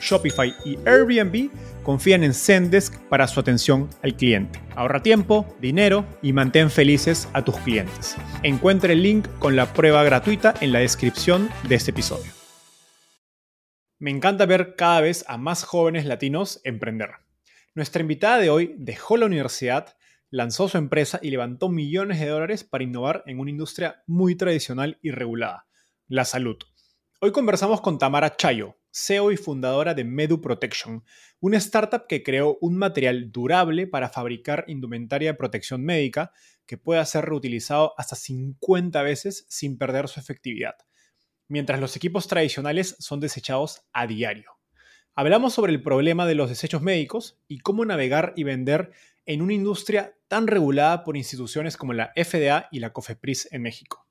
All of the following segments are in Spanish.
Shopify y Airbnb confían en Zendesk para su atención al cliente. Ahorra tiempo, dinero y mantén felices a tus clientes. Encuentre el link con la prueba gratuita en la descripción de este episodio. Me encanta ver cada vez a más jóvenes latinos emprender. Nuestra invitada de hoy dejó la universidad, lanzó su empresa y levantó millones de dólares para innovar en una industria muy tradicional y regulada, la salud. Hoy conversamos con Tamara Chayo, CEO y fundadora de Medu Protection, una startup que creó un material durable para fabricar indumentaria de protección médica que pueda ser reutilizado hasta 50 veces sin perder su efectividad, mientras los equipos tradicionales son desechados a diario. Hablamos sobre el problema de los desechos médicos y cómo navegar y vender en una industria tan regulada por instituciones como la FDA y la COFEPRIS en México.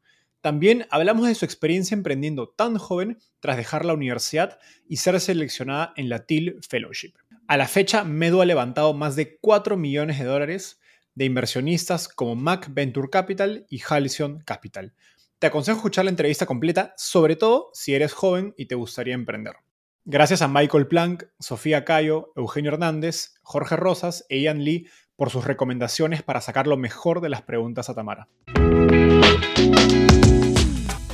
También hablamos de su experiencia emprendiendo tan joven tras dejar la universidad y ser seleccionada en la TIL Fellowship. A la fecha, Medu ha levantado más de 4 millones de dólares de inversionistas como Mac Venture Capital y Halcyon Capital. Te aconsejo escuchar la entrevista completa, sobre todo si eres joven y te gustaría emprender. Gracias a Michael Planck, Sofía Cayo, Eugenio Hernández, Jorge Rosas e Ian Lee por sus recomendaciones para sacar lo mejor de las preguntas a Tamara.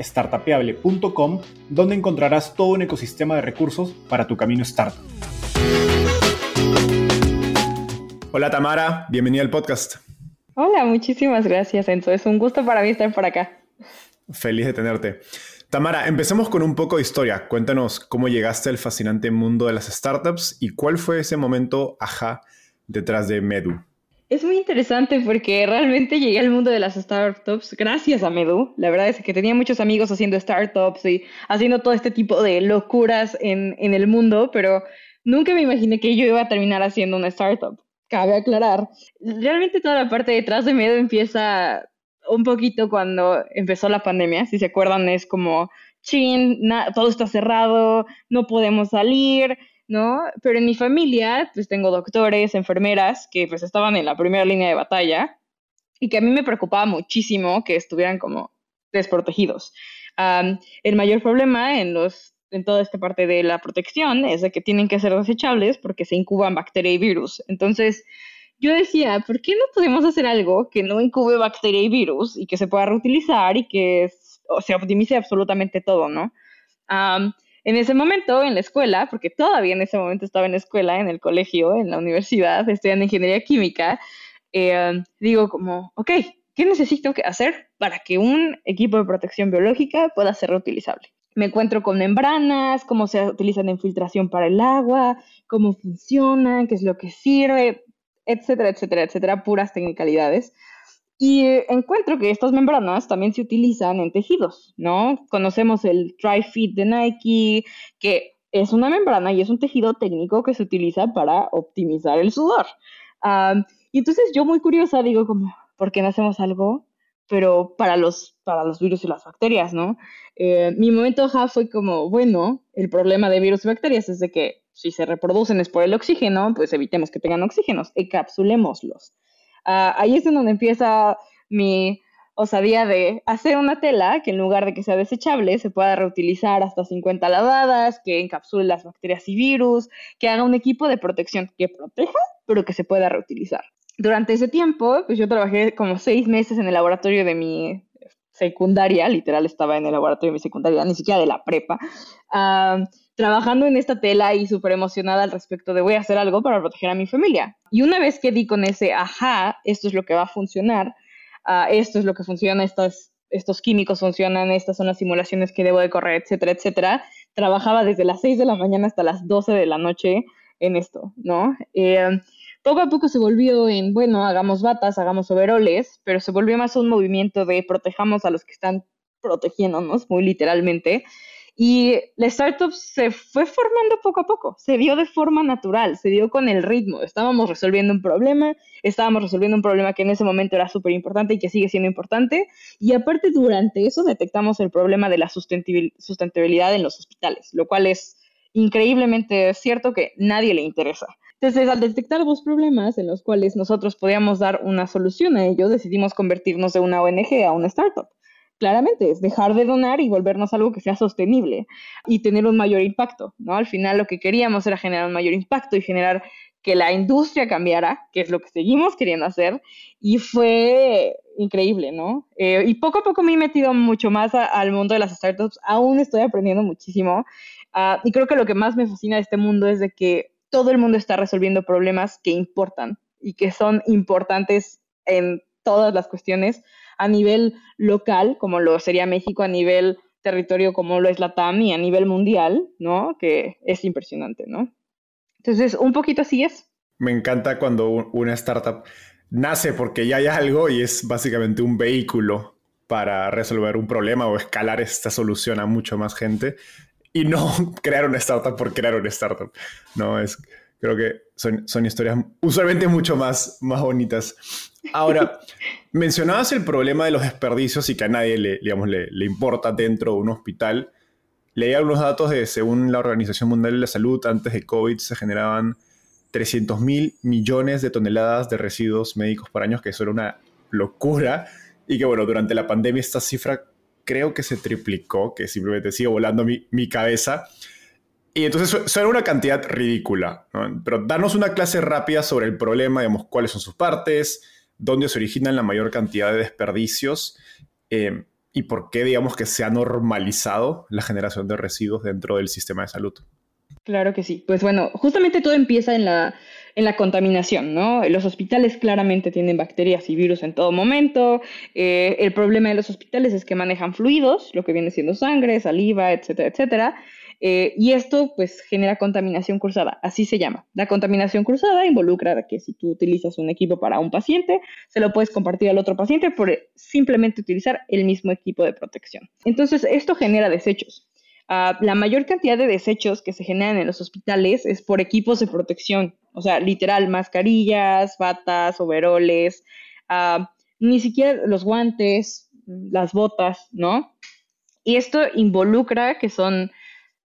startapeable.com donde encontrarás todo un ecosistema de recursos para tu camino startup. Hola Tamara, bienvenida al podcast. Hola, muchísimas gracias Enzo, es un gusto para mí estar por acá. Feliz de tenerte. Tamara, empecemos con un poco de historia. Cuéntanos cómo llegaste al fascinante mundo de las startups y cuál fue ese momento ajá detrás de Medu. Es muy interesante porque realmente llegué al mundo de las startups gracias a Medu. La verdad es que tenía muchos amigos haciendo startups y haciendo todo este tipo de locuras en, en el mundo, pero nunca me imaginé que yo iba a terminar haciendo una startup. Cabe aclarar. Realmente toda la parte detrás de Medu empieza un poquito cuando empezó la pandemia. Si se acuerdan, es como, chin, todo está cerrado, no podemos salir ¿no? Pero en mi familia, pues tengo doctores, enfermeras que pues estaban en la primera línea de batalla y que a mí me preocupaba muchísimo que estuvieran como desprotegidos. el mayor problema en los en toda esta parte de la protección es de que tienen que ser desechables porque se incuban bacteria y virus. Entonces, yo decía, ¿por qué no podemos hacer algo que no incube bacteria y virus y que se pueda reutilizar y que se optimice absolutamente todo, ¿no? En ese momento, en la escuela, porque todavía en ese momento estaba en la escuela, en el colegio, en la universidad, estudiando ingeniería química, eh, digo como, ok, ¿qué necesito hacer para que un equipo de protección biológica pueda ser reutilizable? Me encuentro con membranas, cómo se utilizan en filtración para el agua, cómo funcionan, qué es lo que sirve, etcétera, etcétera, etcétera, puras tecnicalidades. Y eh, encuentro que estas membranas también se utilizan en tejidos, ¿no? Conocemos el Dry Fit de Nike, que es una membrana y es un tejido técnico que se utiliza para optimizar el sudor. y entonces yo muy curiosa digo como, ¿por qué no hacemos algo? Pero para los, para los virus y las bacterias, ¿no? Eh, mi momento ja fue como, bueno, el problema de virus y bacterias es de que si se reproducen es por el oxígeno, pues evitemos que tengan oxígenos, encapsulémoslos. Ah, ahí es en donde empieza mi osadía de hacer una tela que en lugar de que sea desechable se pueda reutilizar hasta 50 lavadas, que encapsule las bacterias y virus, que haga un equipo de protección que proteja, pero que se pueda reutilizar. Durante ese tiempo, pues yo trabajé como seis meses en el laboratorio de mi secundaria, literal estaba en el laboratorio de mi secundaria, ni siquiera de la prepa, trabajando en esta tela y súper emocionada al respecto de voy a hacer algo para proteger a mi familia. Y una vez que di con ese, ajá, esto es lo que va a funcionar, ah, esto es lo que funciona, estos, estos químicos funcionan, estas son las simulaciones que debo de correr, etcétera, etcétera, trabajaba desde las 6 de la mañana hasta las 12 de la noche en esto, ¿no? Eh, poco a poco se volvió en, bueno, hagamos batas, hagamos overoles, pero se volvió más un movimiento de protejamos a los que están protegiéndonos, muy literalmente. Y la startup se fue formando poco a poco, se dio de forma natural, se dio con el ritmo. Estábamos resolviendo un problema, estábamos resolviendo un problema que en ese momento era súper importante y que sigue siendo importante. Y aparte, durante eso detectamos el problema de la sustentabilidad en los hospitales, lo cual es increíblemente cierto que nadie le interesa. Entonces, al detectar dos problemas en los cuales nosotros podíamos dar una solución a ello, decidimos convertirnos de una ONG a una startup. Claramente, es dejar de donar y volvernos algo que sea sostenible y tener un mayor impacto, ¿no? Al final lo que queríamos era generar un mayor impacto y generar que la industria cambiara, que es lo que seguimos queriendo hacer, y fue increíble, ¿no? Eh, y poco a poco me he metido mucho más al mundo de las startups, aún estoy aprendiendo muchísimo, ah, y creo que lo que más me fascina de este mundo es de que todo el mundo está resolviendo problemas que importan y que son importantes en todas las cuestiones a nivel local, como lo sería México, a nivel territorio, como lo es la TAM, y a nivel mundial, ¿no? Que es impresionante, ¿no? Entonces, un poquito así es. Me encanta cuando una startup nace porque ya hay algo y es básicamente un vehículo para resolver un problema o escalar esta solución a mucho más gente y no crear una startup por crear una startup. No, es, creo que son, son historias usualmente mucho más, más bonitas. Ahora, mencionabas el problema de los desperdicios y que a nadie le, digamos, le, importa dentro de un hospital. Leí algunos datos de, según la Organización Mundial de la Salud, antes de COVID se generaban 300 mil millones de toneladas de residuos médicos por año, que eso era una locura. Y que bueno, durante la pandemia esta cifra creo que se triplicó, que simplemente sigue volando mi, mi cabeza. Y entonces eso era una cantidad ridícula. Pero darnos una clase rápida sobre el problema, digamos, cuáles son sus partes, dónde se originan la mayor cantidad de desperdicios eh, y por qué, digamos, que se ha normalizado la generación de residuos dentro del sistema de salud. Claro que sí. Pues bueno, justamente todo empieza en la, en la contaminación, ¿no? Los hospitales claramente tienen bacterias y virus en todo momento. Eh, el problema de los hospitales es que manejan fluidos, lo que viene siendo sangre, saliva, etcétera, etcétera. Eh, y esto pues genera contaminación cruzada, así se llama. La contaminación cruzada involucra que si tú utilizas un equipo para un paciente, se lo puedes compartir al otro paciente por simplemente utilizar el mismo equipo de protección. Entonces, esto genera desechos. Ah, la mayor cantidad de desechos que se generan en los hospitales es por equipos de protección, o sea, literal, mascarillas, batas, overoles, ah, ni siquiera los guantes, las botas, ¿no? Y esto involucra que son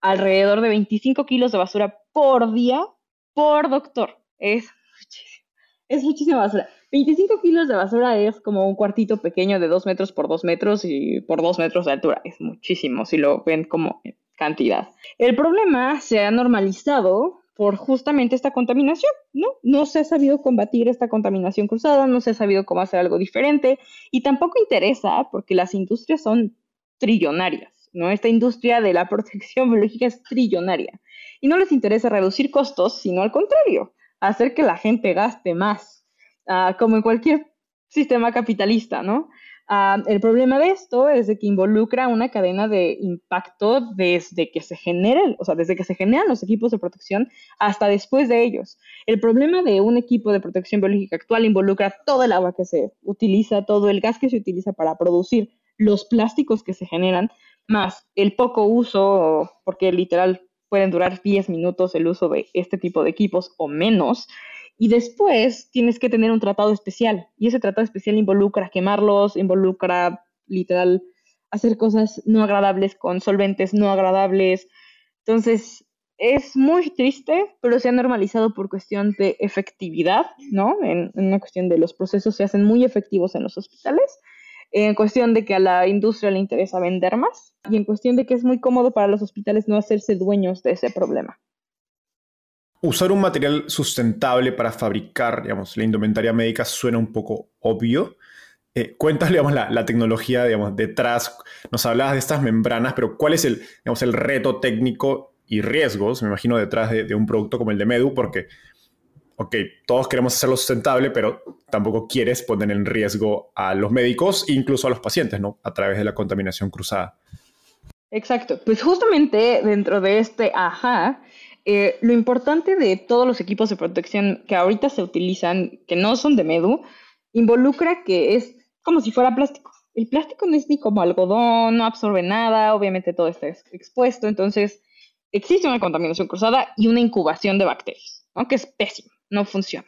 alrededor de 25 kilos de basura por día por doctor. Es muchísimo, es muchísima basura. 25 kilos de basura es como un cuartito pequeño de 2 metros por 2 metros y por 2 metros de altura. Es muchísimo si lo ven como cantidad. El problema se ha normalizado por justamente esta contaminación, ¿no? No se ha sabido combatir esta contaminación cruzada, no se ha sabido cómo hacer algo diferente y tampoco interesa porque las industrias son trillonarias, ¿no? Esta industria de la protección biológica es trillonaria y no les interesa reducir costos, sino al contrario, hacer que la gente gaste más Ah, como en cualquier sistema capitalista, ¿no? Ah, el problema de esto es de que involucra una cadena de impacto desde que se generen, o sea, desde que se generan los equipos de protección hasta después de ellos. El problema de un equipo de protección biológica actual involucra todo el agua que se utiliza, todo el gas que se utiliza para producir los plásticos que se generan, más el poco uso, porque literal pueden durar 10 minutos el uso de este tipo de equipos o menos, y después tienes que tener un tratado especial. Y ese tratado especial involucra quemarlos, involucra literal hacer cosas no agradables con solventes no agradables. Entonces, es muy triste, pero se ha normalizado por cuestión de efectividad, ¿no? En, en, una cuestión de los procesos se hacen muy efectivos en los hospitales, en cuestión de que a la industria le interesa vender más y en cuestión de que es muy cómodo para los hospitales no hacerse dueños de ese problema. Usar un material sustentable para fabricar, digamos, la indumentaria médica suena un poco obvio, eh, cuéntale digamos, la, tecnología digamos, detrás. Nos hablabas de estas membranas, pero ¿cuál es el, digamos, el reto técnico y riesgos, me imagino, detrás de, un producto como el de Medu? Porque, ok, todos queremos hacerlo sustentable, pero tampoco quieres poner en riesgo a los médicos incluso a los pacientes, ¿no? A través de la contaminación cruzada. Exacto. Pues justamente dentro de este ajá, eh, lo importante de todos los equipos de protección que ahorita se utilizan, que no son de Medu, involucra que es como si fuera plástico. El plástico no es ni como algodón, no absorbe nada, obviamente todo está expuesto, entonces existe una contaminación cruzada y una incubación de bacterias, aunque es pésimo, no funciona.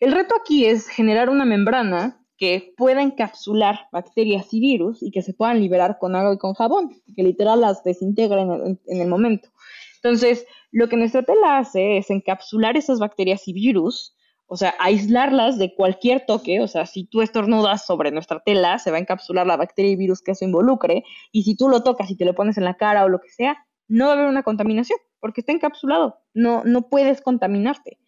El reto aquí es generar una membrana que pueda encapsular bacterias y virus y que se puedan liberar con agua y con jabón, que literal las desintegra en el momento. Entonces, lo que nuestra tela hace es encapsular esas bacterias y virus o sea, aislarlas de cualquier toque, o sea, si tú estornudas sobre nuestra tela, se va a encapsular la bacteria y virus que eso involucre, y si tú lo tocas y te lo pones en la cara o lo que sea, no va a haber una contaminación, porque está encapsulado, no, no puedes contaminarte.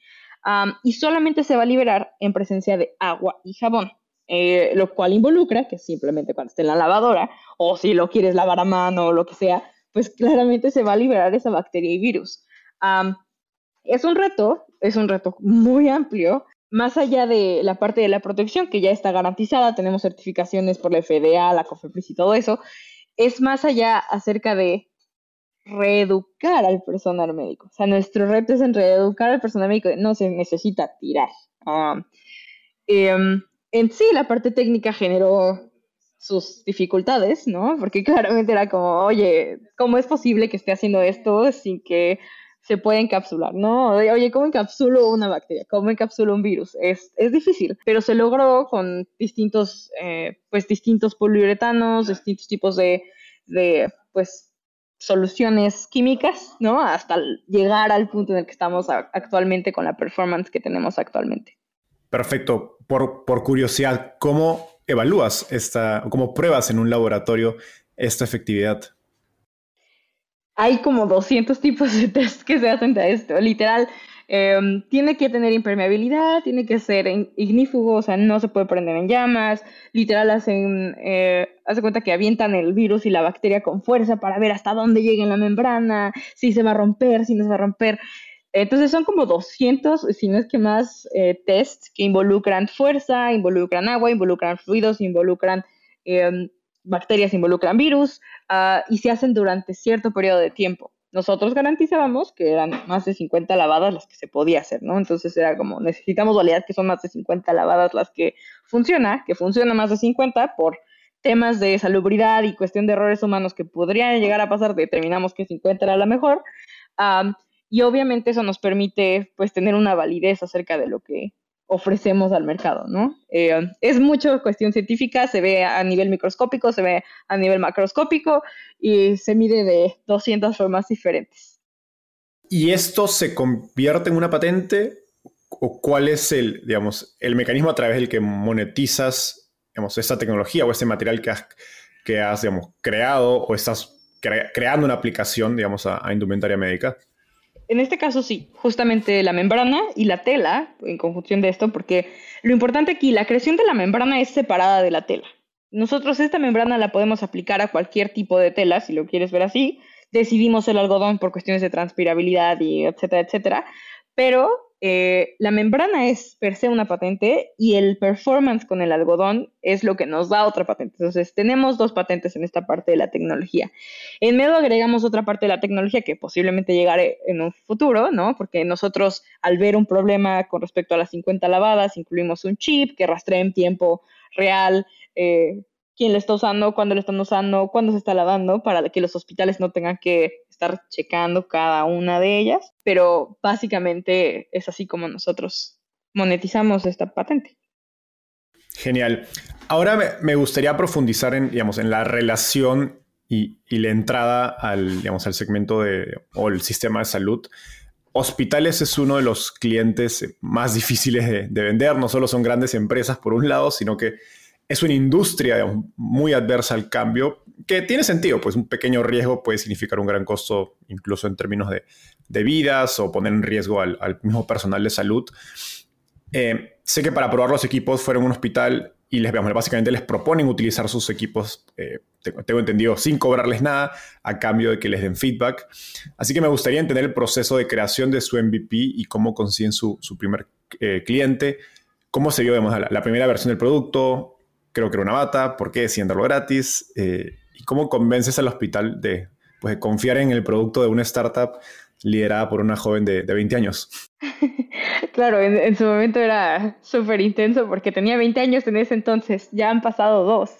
Y solamente se va a liberar en presencia de agua y jabón, eh, lo cual involucra que simplemente cuando esté en la lavadora, o si lo quieres lavar a mano o lo que sea, pues claramente se va a liberar esa bacteria y virus. es un reto, es un reto muy amplio. Más allá de la parte de la protección, que ya está garantizada, tenemos certificaciones por la FDA, la COFEPRIS y todo eso, es más allá acerca de reeducar al personal médico. O sea, nuestro reto es en reeducar al personal médico, no se necesita tirar. Um, em, en sí, la parte técnica generó sus dificultades, ¿no? Porque claramente era como, oye, ¿cómo es posible que esté haciendo esto sin que se puede encapsular, ¿no? Oye, ¿cómo encapsulo una bacteria? ¿Cómo encapsulo un virus? Es, es difícil, pero se logró con distintos, eh, pues, distintos poliuretanos, distintos tipos de, de, pues, soluciones químicas, ¿no? Hasta llegar al punto en el que estamos actualmente con la performance que tenemos actualmente. Perfecto. Por, por curiosidad, ¿cómo evalúas esta, cómo pruebas en un laboratorio esta efectividad? hay como 200 tipos de test que se hacen de esto. Literal, em, tiene que tener impermeabilidad, tiene que ser ignífugo, o sea, no se puede prender en llamas. Literal, hacen, eh, hace cuenta que avientan el virus y la bacteria con fuerza para ver hasta dónde llega en la membrana, si se va a romper, si no se va a romper. Entonces son como 200, si no es que más, eh, tests que involucran fuerza, involucran agua, involucran fluidos, involucran em, bacterias, involucran virus. Ah, y se hacen durante cierto periodo de tiempo. Nosotros garantizábamos que eran más de 50 lavadas las que se podía hacer, ¿no? Entonces era como, necesitamos validar que son más de 50 lavadas las que funciona, que funciona más de 50 por temas de salubridad y cuestión de errores humanos que podrían llegar a pasar, determinamos que 50 era la mejor. y obviamente eso nos permite pues tener una validez acerca de lo que ofrecemos al mercado, ¿no? Eh, es mucho cuestión científica, se ve a nivel microscópico, se ve a nivel macroscópico y se mide de 200 formas diferentes. ¿Y esto se convierte en una patente o cuál es el, digamos, el mecanismo a través del que monetizas, digamos, esta tecnología o este material que has, que has digamos, creado o estás creando una aplicación, digamos, a indumentaria médica? En este caso sí, justamente la membrana y la tela, en conjunción de esto, porque lo importante aquí, la creación de la membrana es separada de la tela. Nosotros esta membrana la podemos aplicar a cualquier tipo de tela, si lo quieres ver así. Decidimos el algodón por cuestiones de transpirabilidad y etcétera, etcétera. Pero eh, la membrana es per se una patente y el performance con el algodón es lo que nos da otra patente. Entonces, tenemos dos patentes en esta parte de la tecnología. En medio agregamos otra parte de la tecnología que posiblemente llegaré en un futuro, ¿no? Porque nosotros, al ver un problema con respecto a las 50 lavadas, incluimos un chip que rastrea en tiempo real. Eh, quién lo está usando, cuándo lo están usando, cuándo se está lavando, para que los hospitales no tengan que checando cada una de ellas, pero básicamente es así como nosotros monetizamos esta patente. Genial. Ahora me gustaría profundizar en, digamos, en la relación y, la entrada al, digamos, al segmento de, o el sistema de salud, hospitales es uno de los clientes más difíciles de, vender. No solo son grandes empresas por un lado, sino que es una industria muy adversa al cambio, que tiene sentido, pues un pequeño riesgo puede significar un gran costo, incluso en términos de, vidas o poner en riesgo al, mismo personal de salud. Eh, sé que para probar los equipos fueron a un hospital y les veamos, básicamente les proponen utilizar sus equipos, eh, tengo, entendido, sin cobrarles nada, a cambio de que les den feedback. Así que me gustaría entender el proceso de creación de su MVP y cómo consiguen su, primer eh, cliente, cómo se vio la, la, primera versión del producto, creo que era una bata, por qué decían darlo gratis, eh, y cómo convences al hospital de, pues, confiar en el producto de una startup liderada por una joven de, 20 años. Claro, en, su momento era súper intenso porque tenía 20 años en ese entonces, ya han pasado dos.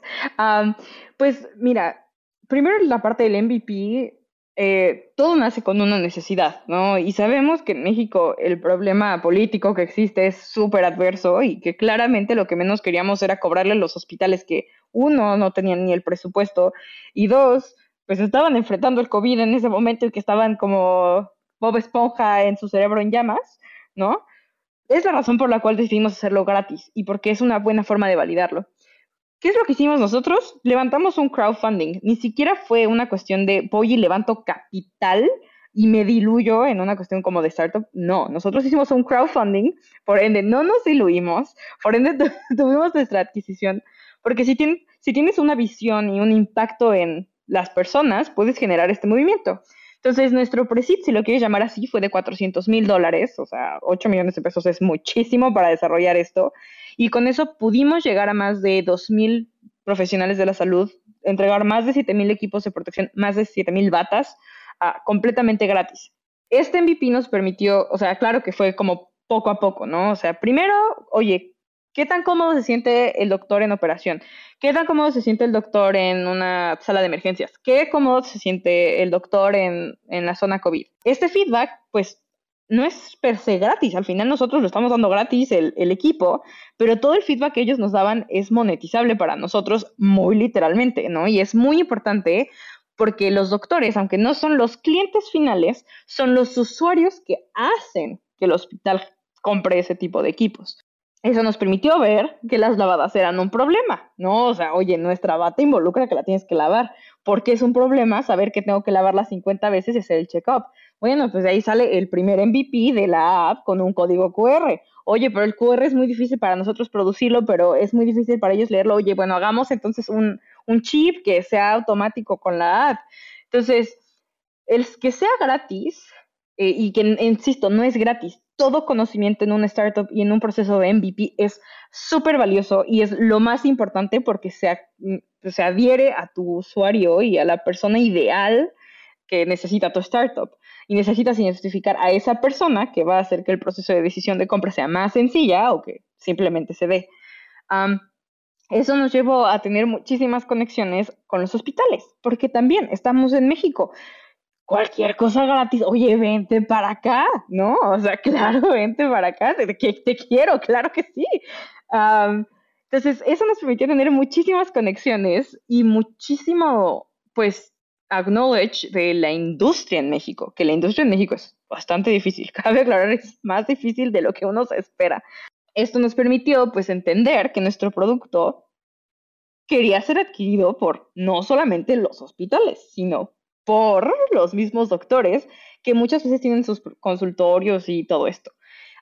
pues mira, primero la parte del MVP eh, todo nace con una necesidad, ¿no? Y sabemos que en México el problema político que existe es súper adverso y que claramente lo que menos queríamos era cobrarle los hospitales que, uno, no tenían ni el presupuesto y dos, pues estaban enfrentando el COVID en ese momento y que estaban como Bob Esponja en su cerebro en llamas, ¿no? Es la razón por la cual decidimos hacerlo gratis y porque es una buena forma de validarlo. ¿Qué es lo que hicimos nosotros? Levantamos un crowdfunding. Ni siquiera fue una cuestión de voy y levanto capital y me diluyo en una cuestión como de startup. No, nosotros hicimos un crowdfunding, por ende no nos diluimos, por ende tuvimos nuestra adquisición, porque si, si tienes una visión y un impacto en las personas, puedes generar este movimiento. Entonces, nuestro presid, si lo quieres llamar así, fue de 400 mil dólares, o sea, 8 millones de pesos es muchísimo para desarrollar esto. Y con eso pudimos llegar a más de 2.000 profesionales de la salud, entregar más de 7.000 equipos de protección, más de 7.000 batas, ah, completamente gratis. Este MVP nos permitió, o sea, claro que fue como poco a poco, ¿no? O sea, primero, oye, ¿qué tan cómodo se siente el doctor en operación? ¿Qué tan cómodo se siente el doctor en una sala de emergencias? ¿Qué cómodo se siente el doctor en, en la zona COVID? Este feedback, pues no es per se gratis, al final nosotros lo estamos dando gratis el, equipo, pero todo el feedback que ellos nos daban es monetizable para nosotros muy literalmente, ¿no? Y es muy importante porque los doctores, aunque no son los clientes finales, son los usuarios que hacen que el hospital compre ese tipo de equipos. Eso nos permitió ver que las lavadas eran un problema, ¿no? O sea, oye, nuestra bata involucra que la tienes que lavar. ¿Por qué es un problema saber que tengo que lavarla 50 veces y hacer el check-up? Bueno, pues ahí sale el primer MVP de la app con un código QR. Oye, pero el QR es muy difícil para nosotros producirlo, pero es muy difícil para ellos leerlo. Oye, bueno, hagamos entonces un, chip que sea automático con la app. Entonces, el que sea gratis eh, y que, insisto, no es gratis. Todo conocimiento en una startup y en un proceso de MVP es súper valioso y es lo más importante porque se, se adhiere a tu usuario y a la persona ideal que necesita tu startup y necesitas identificar a esa persona que va a hacer que el proceso de decisión de compra sea más sencilla o que simplemente se dé. eso nos llevó a tener muchísimas conexiones con los hospitales, porque también estamos en México. Cualquier cosa gratis, oye, vente para acá, ¿no? O sea, claro, vente para acá, te, te quiero, claro que sí. entonces, eso nos permitió tener muchísimas conexiones y muchísimo, pues, acknowledge de la industria en México, que la industria en México es bastante difícil. Cabe aclarar, es más difícil de lo que uno se espera. Esto nos permitió, pues, entender que nuestro producto quería ser adquirido por no solamente los hospitales, sino por los mismos doctores que muchas veces tienen sus consultorios y todo esto.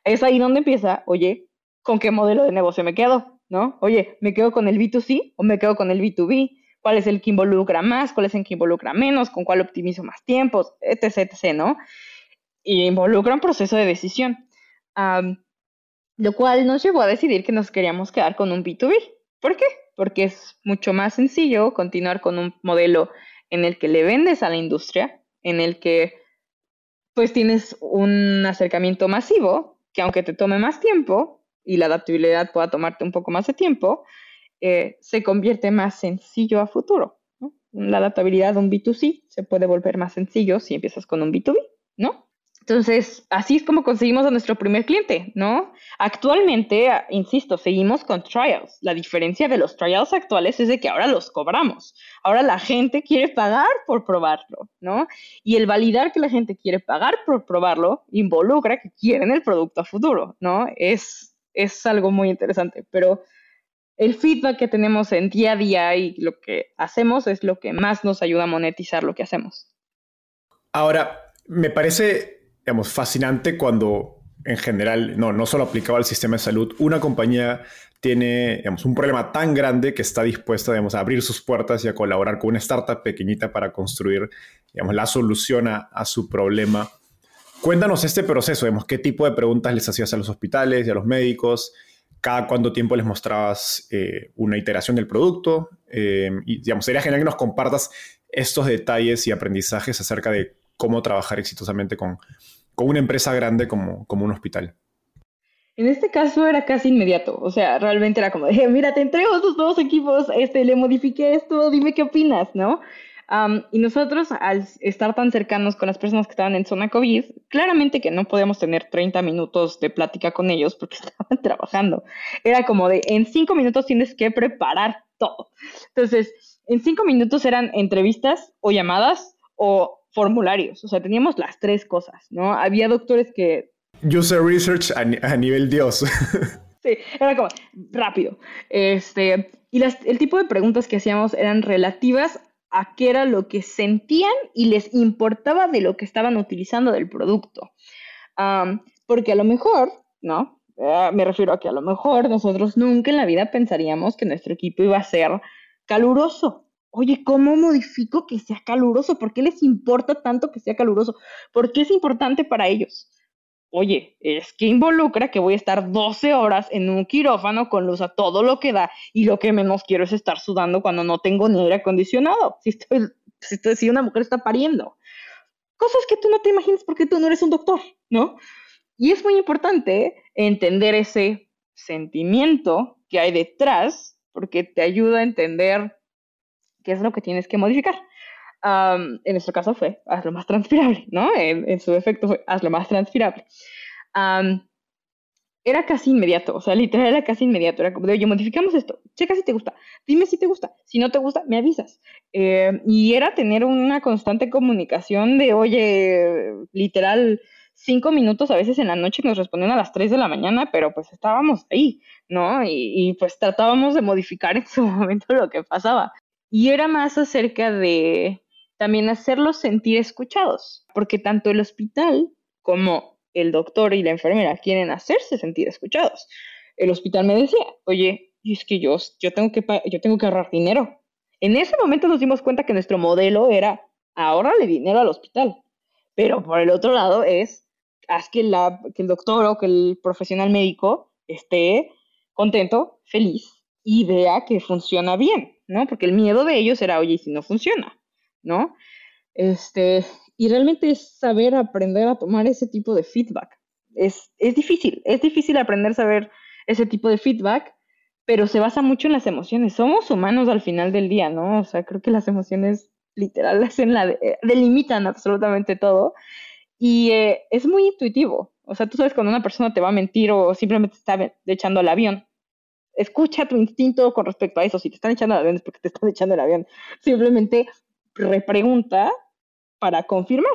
Es ahí donde empieza, oye, ¿con qué modelo de negocio me quedo? ¿No? Oye, ¿me quedo con el B2C o me quedo con el B2B? Cuál es el que involucra más, cuál es el que involucra menos, con cuál optimizo más tiempos, etc., etc., ¿no? Y involucra un proceso de decisión. lo cual nos llevó a decidir que nos queríamos quedar con un B2B. ¿Por qué? Porque es mucho más sencillo continuar con un modelo en el que le vendes a la industria, en el que pues tienes un acercamiento masivo, que aunque te tome más tiempo y la adaptabilidad pueda tomarte un poco más de tiempo, eh, se convierte más sencillo a futuro. La adaptabilidad de un B2C se puede volver más sencillo si empiezas con un B2B, ¿no? Entonces, así es como conseguimos a nuestro primer cliente, ¿no? Actualmente, insisto, seguimos con trials. La diferencia de los trials actuales es de que ahora los cobramos. Ahora la gente quiere pagar por probarlo, ¿no? Y el validar que la gente quiere pagar por probarlo involucra que quieren el producto a futuro, ¿no? Es, es algo muy interesante, pero el feedback que tenemos en día a día y lo que hacemos es lo que más nos ayuda a monetizar lo que hacemos. Ahora, me parece digamos, fascinante cuando en general, no, no solo aplicado al sistema de salud, una compañía tiene digamos, un problema tan grande que está dispuesta digamos, a abrir sus puertas y a colaborar con una startup pequeñita para construir digamos, la solución a, su problema. Cuéntanos este proceso, digamos, qué tipo de preguntas les hacías a los hospitales y a los médicos, cada cuánto tiempo les mostrabas eh, una iteración del producto. Eh, y digamos, sería genial que nos compartas estos detalles y aprendizajes acerca de cómo trabajar exitosamente con, con una empresa grande como, como un hospital. En este caso era casi inmediato, o sea, realmente era como, de, mira, te entrego estos nuevos equipos, este, le modifiqué esto, dime qué opinas, ¿no? Y nosotros, al estar tan cercanos con las personas que estaban en zona COVID, claramente que no podíamos tener 30 minutos de plática con ellos porque estaban trabajando. Era como de, en 5 minutos tienes que preparar todo. Entonces, en 5 minutos eran entrevistas o llamadas o formularios, o sea, teníamos las tres cosas, ¿no? Había doctores que... User research a, nivel Dios. sí, era como rápido. Este, y las, el tipo de preguntas que hacíamos eran relativas a qué era lo que sentían y les importaba de lo que estaban utilizando del producto. porque a lo mejor, ¿no? Ah, me refiero a que a lo mejor nosotros nunca en la vida pensaríamos que nuestro equipo iba a ser caluroso, Oye, ¿cómo modifico que sea caluroso? ¿Por qué les importa tanto que sea caluroso? ¿Por qué es importante para ellos? Oye, es que involucra que voy a estar 12 horas en un quirófano con luz a todo lo que da y lo que menos quiero es estar sudando cuando no tengo ni aire acondicionado. Si, estoy, si, estoy, si una mujer está pariendo. Cosas que tú no te imaginas porque tú no eres un doctor, ¿no? Y es muy importante entender ese sentimiento que hay detrás porque te ayuda a entender qué es lo que tienes que modificar. En nuestro caso fue hazlo más transpirable, ¿no? En, su efecto fue hazlo más transpirable. era casi inmediato, o sea, literal era casi inmediato. Era como de, oye, modificamos esto, checa si te gusta, dime si te gusta, si no te gusta, me avisas. Eh, y era tener una constante comunicación de, oye, literal, cinco minutos a veces en la noche nos respondían a las tres de la mañana, pero pues estábamos ahí, ¿no? Y, y pues tratábamos de modificar en su momento lo que pasaba. Y era más acerca de también hacerlos sentir escuchados, porque tanto el hospital como el doctor y la enfermera quieren hacerse sentir escuchados. El hospital me decía, oye, es que yo, yo, tengo que, yo tengo que ahorrar dinero. En ese momento nos dimos cuenta que nuestro modelo era ahorrarle dinero al hospital. Pero por el otro lado es, haz que, el doctor o que el profesional médico esté contento, feliz y vea que funciona bien. ¿no? Porque el miedo de ellos era, oye, si no funciona, ¿no? Este, y realmente es saber aprender a tomar ese tipo de feedback. Es, es difícil, es difícil aprender a saber ese tipo de feedback, pero se basa mucho en las emociones. Somos humanos al final del día, ¿no? O sea, creo que las emociones literal hacen la eh, delimitan absolutamente todo. Y eh, es muy intuitivo. O sea, tú sabes cuando una persona te va a mentir o simplemente está echando el avión escucha tu instinto con respecto a eso. Si te están echando el avión es porque te están echando el avión. Simplemente repregunta para confirmar.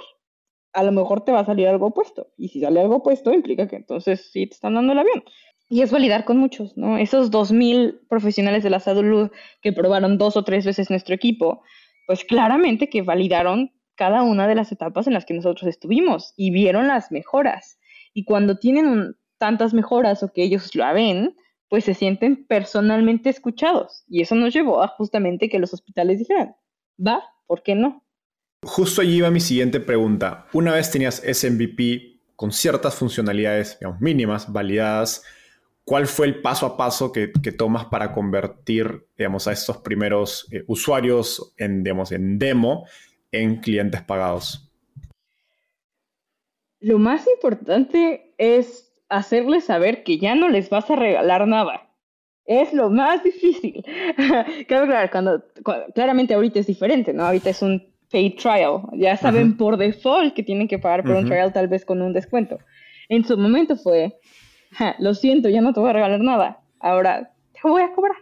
A lo mejor te va a salir algo opuesto. Y si sale algo opuesto, implica que entonces sí te están dando el avión. Y es validar con muchos, ¿no? Esos 2.000 profesionales de la salud que probaron dos o tres veces nuestro equipo, pues claramente que validaron cada una de las etapas en las que nosotros estuvimos y vieron las mejoras. Y cuando tienen tantas mejoras o que ellos la ven, pues se sienten personalmente escuchados. Y eso nos llevó a justamente que los hospitales dijeran, va, ¿por qué no? Justo allí iba mi siguiente pregunta. Una vez tenías ese MVP con ciertas funcionalidades digamos, mínimas, validadas, ¿cuál fue el paso a paso que, tomas para convertir digamos, a estos primeros eh, usuarios en, digamos, en demo en clientes pagados? Lo más importante es hacerles saber que ya no les vas a regalar nada. Es lo más difícil. claro, claro, cuando, claramente ahorita es diferente, ¿no? Ahorita es un paid trial. Ya saben por default que tienen que pagar por un trial tal vez con un descuento. En su momento fue, lo siento, ya no te voy a regalar nada. Ahora te voy a cobrar.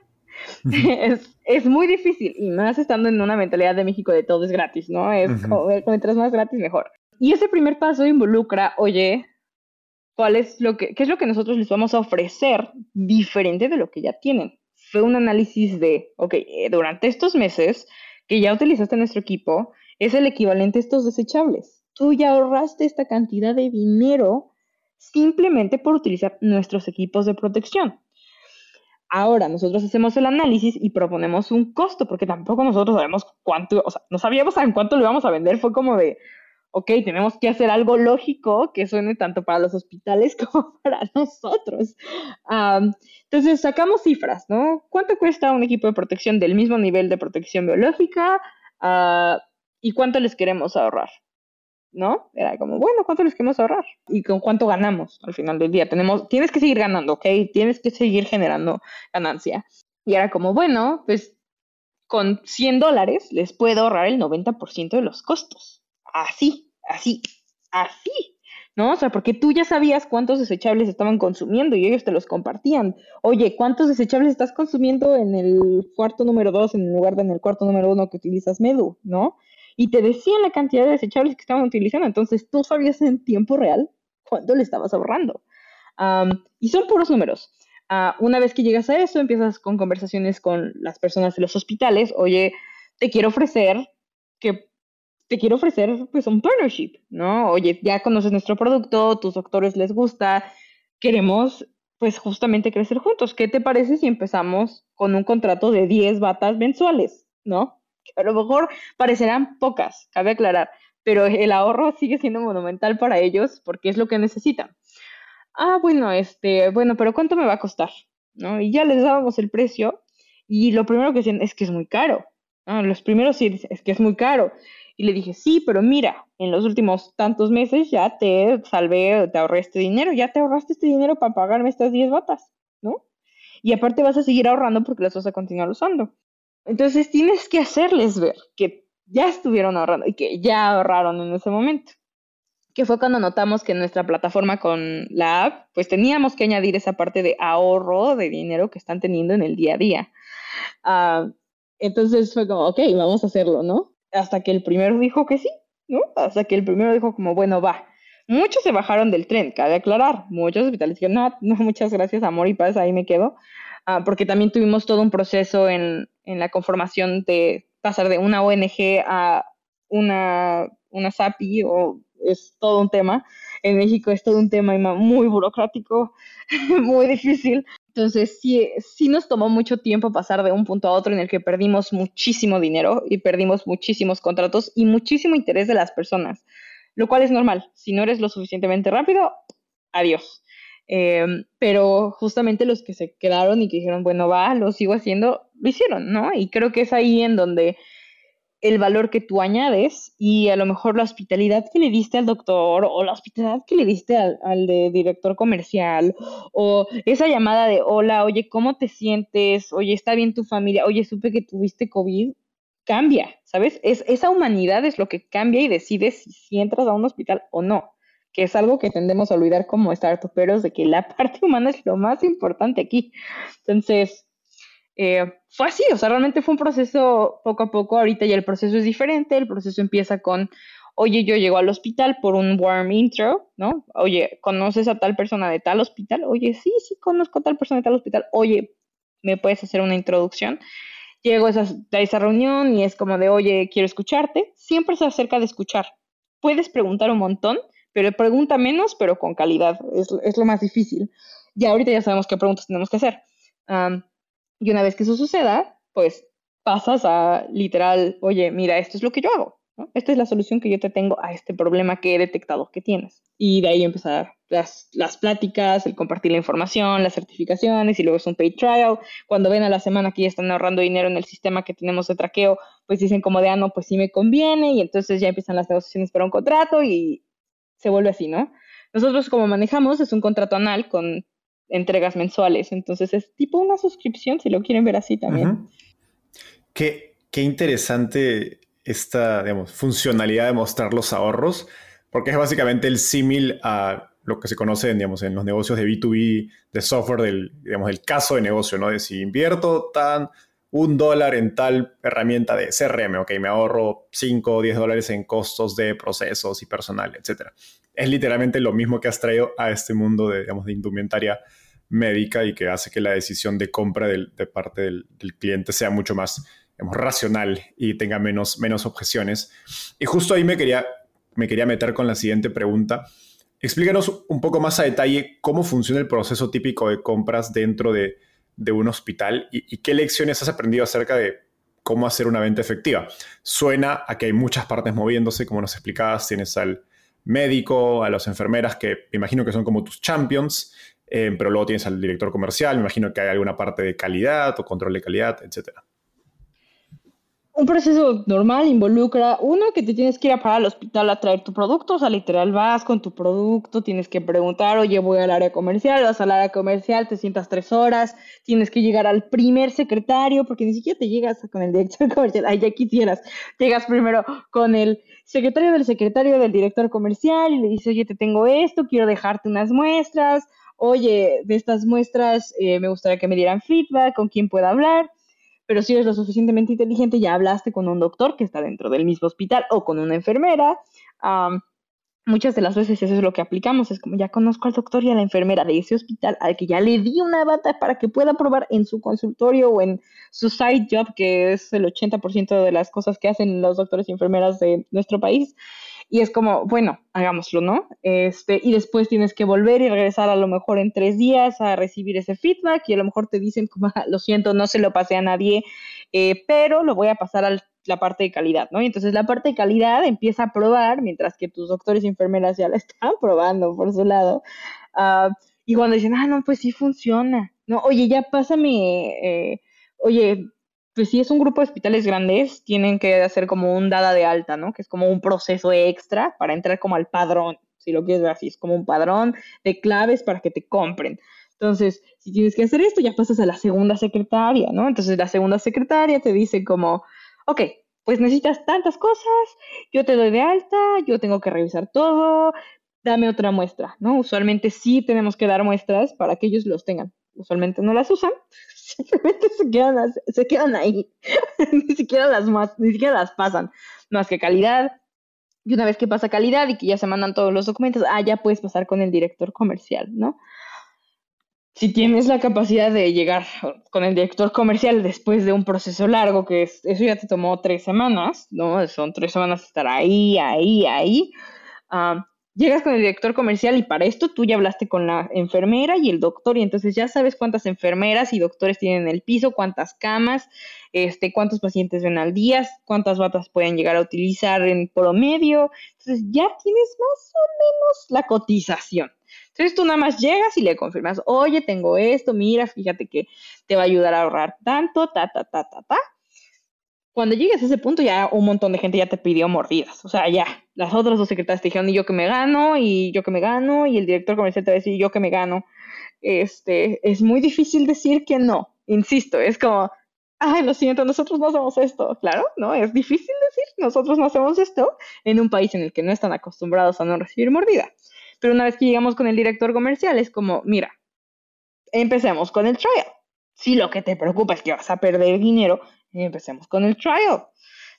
es, es, muy difícil y más estando en una mentalidad de México de todo es gratis, ¿no? Es como, mientras más gratis mejor. Y ese primer paso involucra, oye, ¿cuál es lo que, qué es lo que nosotros les vamos a ofrecer diferente de lo que ya tienen? Fue un análisis de, ok, eh, durante estos meses que ya utilizaste nuestro equipo, es el equivalente a estos desechables. Tú ya ahorraste esta cantidad de dinero simplemente por utilizar nuestros equipos de protección. Ahora nosotros hacemos el análisis y proponemos un costo, porque tampoco nosotros sabemos cuánto, o sea, no sabíamos en cuánto lo íbamos a vender, fue como de, ok, tenemos que hacer algo lógico que suene tanto para los hospitales como para nosotros. entonces sacamos cifras, ¿no? ¿Cuánto cuesta un equipo de protección del mismo nivel de protección biológica ah, y cuánto les queremos ahorrar? ¿no? Era como, bueno, ¿cuánto les queremos ahorrar? ¿Y con cuánto ganamos al final del día? Tenemos, tienes que seguir ganando, ¿ok? Tienes que seguir generando ganancia. Y era como, bueno, pues con 100 dólares les puedo ahorrar el 90% de los costos. Así, así, así. ¿No? O sea, porque tú ya sabías cuántos desechables estaban consumiendo y ellos te los compartían. Oye, ¿cuántos desechables estás consumiendo en el cuarto número 2 en lugar de en el cuarto número 1 que utilizas Medu, ¿no? y te decían la cantidad de desechables que estaban utilizando. Entonces tú sabías en tiempo real cuánto le estabas ahorrando. y son puros números. Ah, una vez que llegas a eso, empiezas con conversaciones con las personas de los hospitales. Oye, te quiero ofrecer que te quiero ofrecer pues un partnership, ¿no? Oye, ya conoces nuestro producto, tus doctores les gusta, queremos pues justamente crecer juntos. ¿Qué te parece si empezamos con un contrato de 10 batas mensuales, ¿no? a lo mejor parecerán pocas, cabe aclarar, pero el ahorro sigue siendo monumental para ellos porque es lo que necesitan. Ah, bueno, este, bueno, pero ¿cuánto me va a costar? ¿No? Y ya les dábamos el precio y lo primero que decían es que es muy caro. Los primeros sí, es que es muy caro. Y le dije, sí, pero mira, en los últimos tantos meses ya te salvé, te ahorré este dinero, ya te ahorraste este dinero para pagarme estas 10 botas, ¿no? Y aparte vas a seguir ahorrando porque las vas a continuar usando. Entonces tienes que hacerles ver que ya estuvieron ahorrando y que ya ahorraron en ese momento. Que fue cuando notamos que en nuestra plataforma con la app, pues teníamos que añadir esa parte de ahorro de dinero que están teniendo en el día a día. Ah, entonces fue como, ok, vamos a hacerlo, ¿no? Hasta que el primero dijo que sí, ¿no? Hasta que el primero dijo como, bueno, va. Muchos se bajaron del tren, cabe aclarar. Muchos hospitales dijeron, no, no, muchas gracias, amor y paz, ahí me quedo. Ah, porque también tuvimos todo un proceso en, en, la conformación de pasar de una ONG a una, una SAPI, o es todo un tema. En México es todo un tema muy burocrático, muy difícil. Entonces, sí, sí nos tomó mucho tiempo pasar de un punto a otro en el que perdimos muchísimo dinero y perdimos muchísimos contratos y muchísimo interés de las personas, lo cual es normal. Si no eres lo suficientemente rápido, adiós. Em, pero justamente los que se quedaron y que dijeron, bueno, va, lo sigo haciendo, lo hicieron, ¿no? Y creo que es ahí en donde el valor que tú añades y a lo mejor la hospitalidad que le diste al doctor o la hospitalidad que le diste al, al director comercial o esa llamada de hola, oye, ¿cómo te sientes? Oye, ¿está bien tu familia? Oye, supe que tuviste COVID. Cambia, ¿sabes? Es, esa humanidad es lo que cambia y decide si entras a un hospital o no que es algo que tendemos a olvidar como startuperos, de que la parte humana es lo más importante aquí. Entonces, eh, fue así, o sea, realmente fue un proceso poco a poco, ahorita ya el proceso es diferente, el proceso empieza con, oye, yo llego al hospital por un warm intro, ¿no? Oye, ¿conoces a tal persona de tal hospital? Oye, sí, sí, conozco a tal persona de tal hospital. Oye, ¿me puedes hacer una introducción? Llego a esa, a esa reunión y es como de, oye, quiero escucharte. Siempre se acerca de escuchar. Puedes preguntar un montón, pero pregunta menos, pero con calidad, es, es lo más difícil. Ya ahorita ya sabemos qué preguntas tenemos que hacer. Y una vez que eso suceda, pues pasas a literal, oye, mira, esto es lo que yo hago. Esta es la solución que yo te tengo a este problema que he detectado que tienes. Y de ahí empezar las, las pláticas, el compartir la información, las certificaciones y luego es un paid trial. Cuando ven a la semana que ya están ahorrando dinero en el sistema que tenemos de traqueo, pues dicen como de, ah, no, pues sí me conviene y entonces ya empiezan las negociaciones para un contrato y se vuelve así, ¿no? Nosotros como manejamos es un contrato anual con entregas mensuales, entonces es tipo una suscripción si lo quieren ver así también. qué, qué, interesante esta digamos, funcionalidad de mostrar los ahorros, porque es básicamente el símil a lo que se conoce digamos, en los negocios de B2B, de software, del, digamos, el caso de negocio, ¿no? De si invierto tan un dólar en tal herramienta de CRM, ok, me ahorro 5 o 10 dólares en costos de procesos y personal, etc. Es literalmente lo mismo que has traído a este mundo de, digamos, de indumentaria médica y que hace que la decisión de compra de parte del, cliente sea mucho más digamos, racional y tenga menos, menos objeciones. Y justo ahí me quería, me quería meter con la siguiente pregunta. Explícanos un poco más a detalle cómo funciona el proceso típico de compras dentro de de un hospital y, qué lecciones has aprendido acerca de cómo hacer una venta efectiva. Suena a que hay muchas partes moviéndose, como nos explicabas, tienes al médico, a las enfermeras que me imagino que son como tus champions, eh, pero luego tienes al director comercial, me imagino que hay alguna parte de calidad o control de calidad, etcétera. Un proceso normal involucra, uno, que te tienes que ir a parar al hospital a traer tu producto, o sea, literal vas con tu producto, tienes que preguntar, oye, voy al área comercial, vas al área comercial, te sientas tres horas, tienes que llegar al primer secretario, porque ni siquiera te llegas con el director comercial, ay, ya quisieras, llegas primero con el secretario del secretario del director comercial y le dices, oye, te tengo esto, quiero dejarte unas muestras, oye, de estas muestras eh, me gustaría que me dieran feedback, con quién puedo hablar pero si eres lo suficientemente inteligente, ya hablaste con un doctor que está dentro del mismo hospital o con una enfermera. muchas de las veces eso es lo que aplicamos, es como ya conozco al doctor y a la enfermera de ese hospital al que ya le di una bata para que pueda probar en su consultorio o en su side job, que es el 80% de las cosas que hacen los doctores y enfermeras de nuestro país. Y es como, bueno, hagámoslo, ¿no? Este, y después tienes que volver y regresar a lo mejor en tres días a recibir ese feedback y a lo mejor te dicen, como, ah, lo siento, no se lo pasé a nadie, eh, pero lo voy a pasar a la parte de calidad, ¿no? Y entonces la parte de calidad empieza a probar, mientras que tus doctores y enfermeras ya la están probando por su lado. Uh, y cuando dicen, ah, no, pues sí funciona, ¿no? Oye, ya pásame, eh, oye, pues si es un grupo de hospitales grandes, tienen que hacer como un dada de alta, ¿no? Que es como un proceso extra para entrar como al padrón, si lo quieres ver así, es como un padrón de claves para que te compren. Entonces, si tienes que hacer esto, ya pasas a la segunda secretaria, ¿no? Entonces la segunda secretaria te dice como, ok, pues necesitas tantas cosas, yo te doy de alta, yo tengo que revisar todo, dame otra muestra, ¿no? Usualmente sí tenemos que dar muestras para que ellos los tengan. Usualmente no las usan, simplemente se quedan, se quedan ahí. ni siquiera las más, ni siquiera las pasan. Más que calidad. Y una vez que pasa calidad y que ya se mandan todos los documentos, ah, ya puedes pasar con el director comercial, ¿no? Si tienes la capacidad de llegar con el director comercial después de un proceso largo, que es, eso ya te tomó tres semanas, ¿no? Son tres semanas estar ahí, ahí, ahí. Uh, llegas con el director comercial y para esto tú ya hablaste con la enfermera y el doctor y entonces ya sabes cuántas enfermeras y doctores tienen en el piso, cuántas camas, este, cuántos pacientes ven al día, cuántas batas pueden llegar a utilizar en promedio. Entonces ya tienes más o menos la cotización. Entonces tú nada más llegas y le confirmas, oye, tengo esto, mira, fíjate que te va a ayudar a ahorrar tanto, ta, ta, ta, ta, ta cuando llegues a ese punto ya un montón de gente ya te pidió mordidas. O sea, ya, las otras dos secretarias te dijeron, y yo que me gano, y yo que me gano, y el director comercial te va a decir, yo que me gano. Este, es muy difícil decir que no. Insisto, es como, ay, lo siento, nosotros no hacemos esto. Claro, ¿no? Es difícil decir, nosotros no hacemos esto en un país en el que no están acostumbrados a no recibir mordida. Pero una vez que llegamos con el director comercial, es como, mira, empecemos con el trial. Si lo que te preocupa es que vas a perder dinero, empecemos con el trial.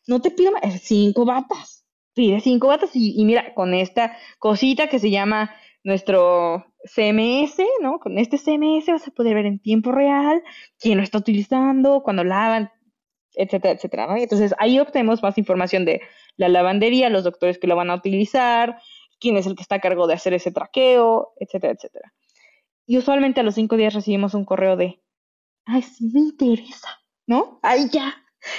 No te pido más, cinco batas. Pide cinco batas y, mira, con esta cosita que se llama nuestro CMS, ¿no? Con este CMS vas a poder ver en tiempo real quién lo está utilizando, cuando lavan, etcétera, etcétera. Y entonces ahí obtenemos más información de la lavandería, los doctores que lo van a utilizar, quién es el que está a cargo de hacer ese traqueo, etcétera, etcétera. Y usualmente a los cinco días recibimos un correo de, ay, sí me interesa. ¿No? Ahí ya,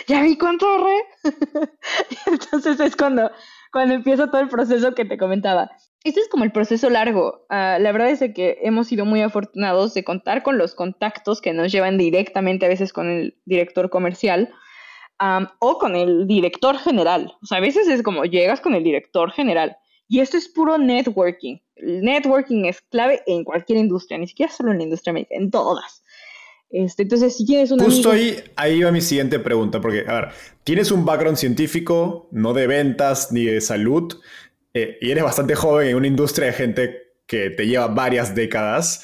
ya vi cuánto ahorré. entonces es cuando, cuando empieza todo el proceso que te comentaba. Este es como el proceso largo. Ah, la verdad es que hemos sido muy afortunados de contar con los contactos que nos llevan directamente a veces con el director comercial o con el director general. O sea, a veces es como llegas con el director general. Y esto es puro networking. El networking es clave en cualquier industria, ni siquiera solo en la industria médica, en todas. Este, entonces, si tienes un Justo ahí, ahí va mi siguiente pregunta, porque, a ver, tienes un background científico, no de ventas ni de salud, eh, y eres bastante joven en una industria de gente que te lleva varias décadas.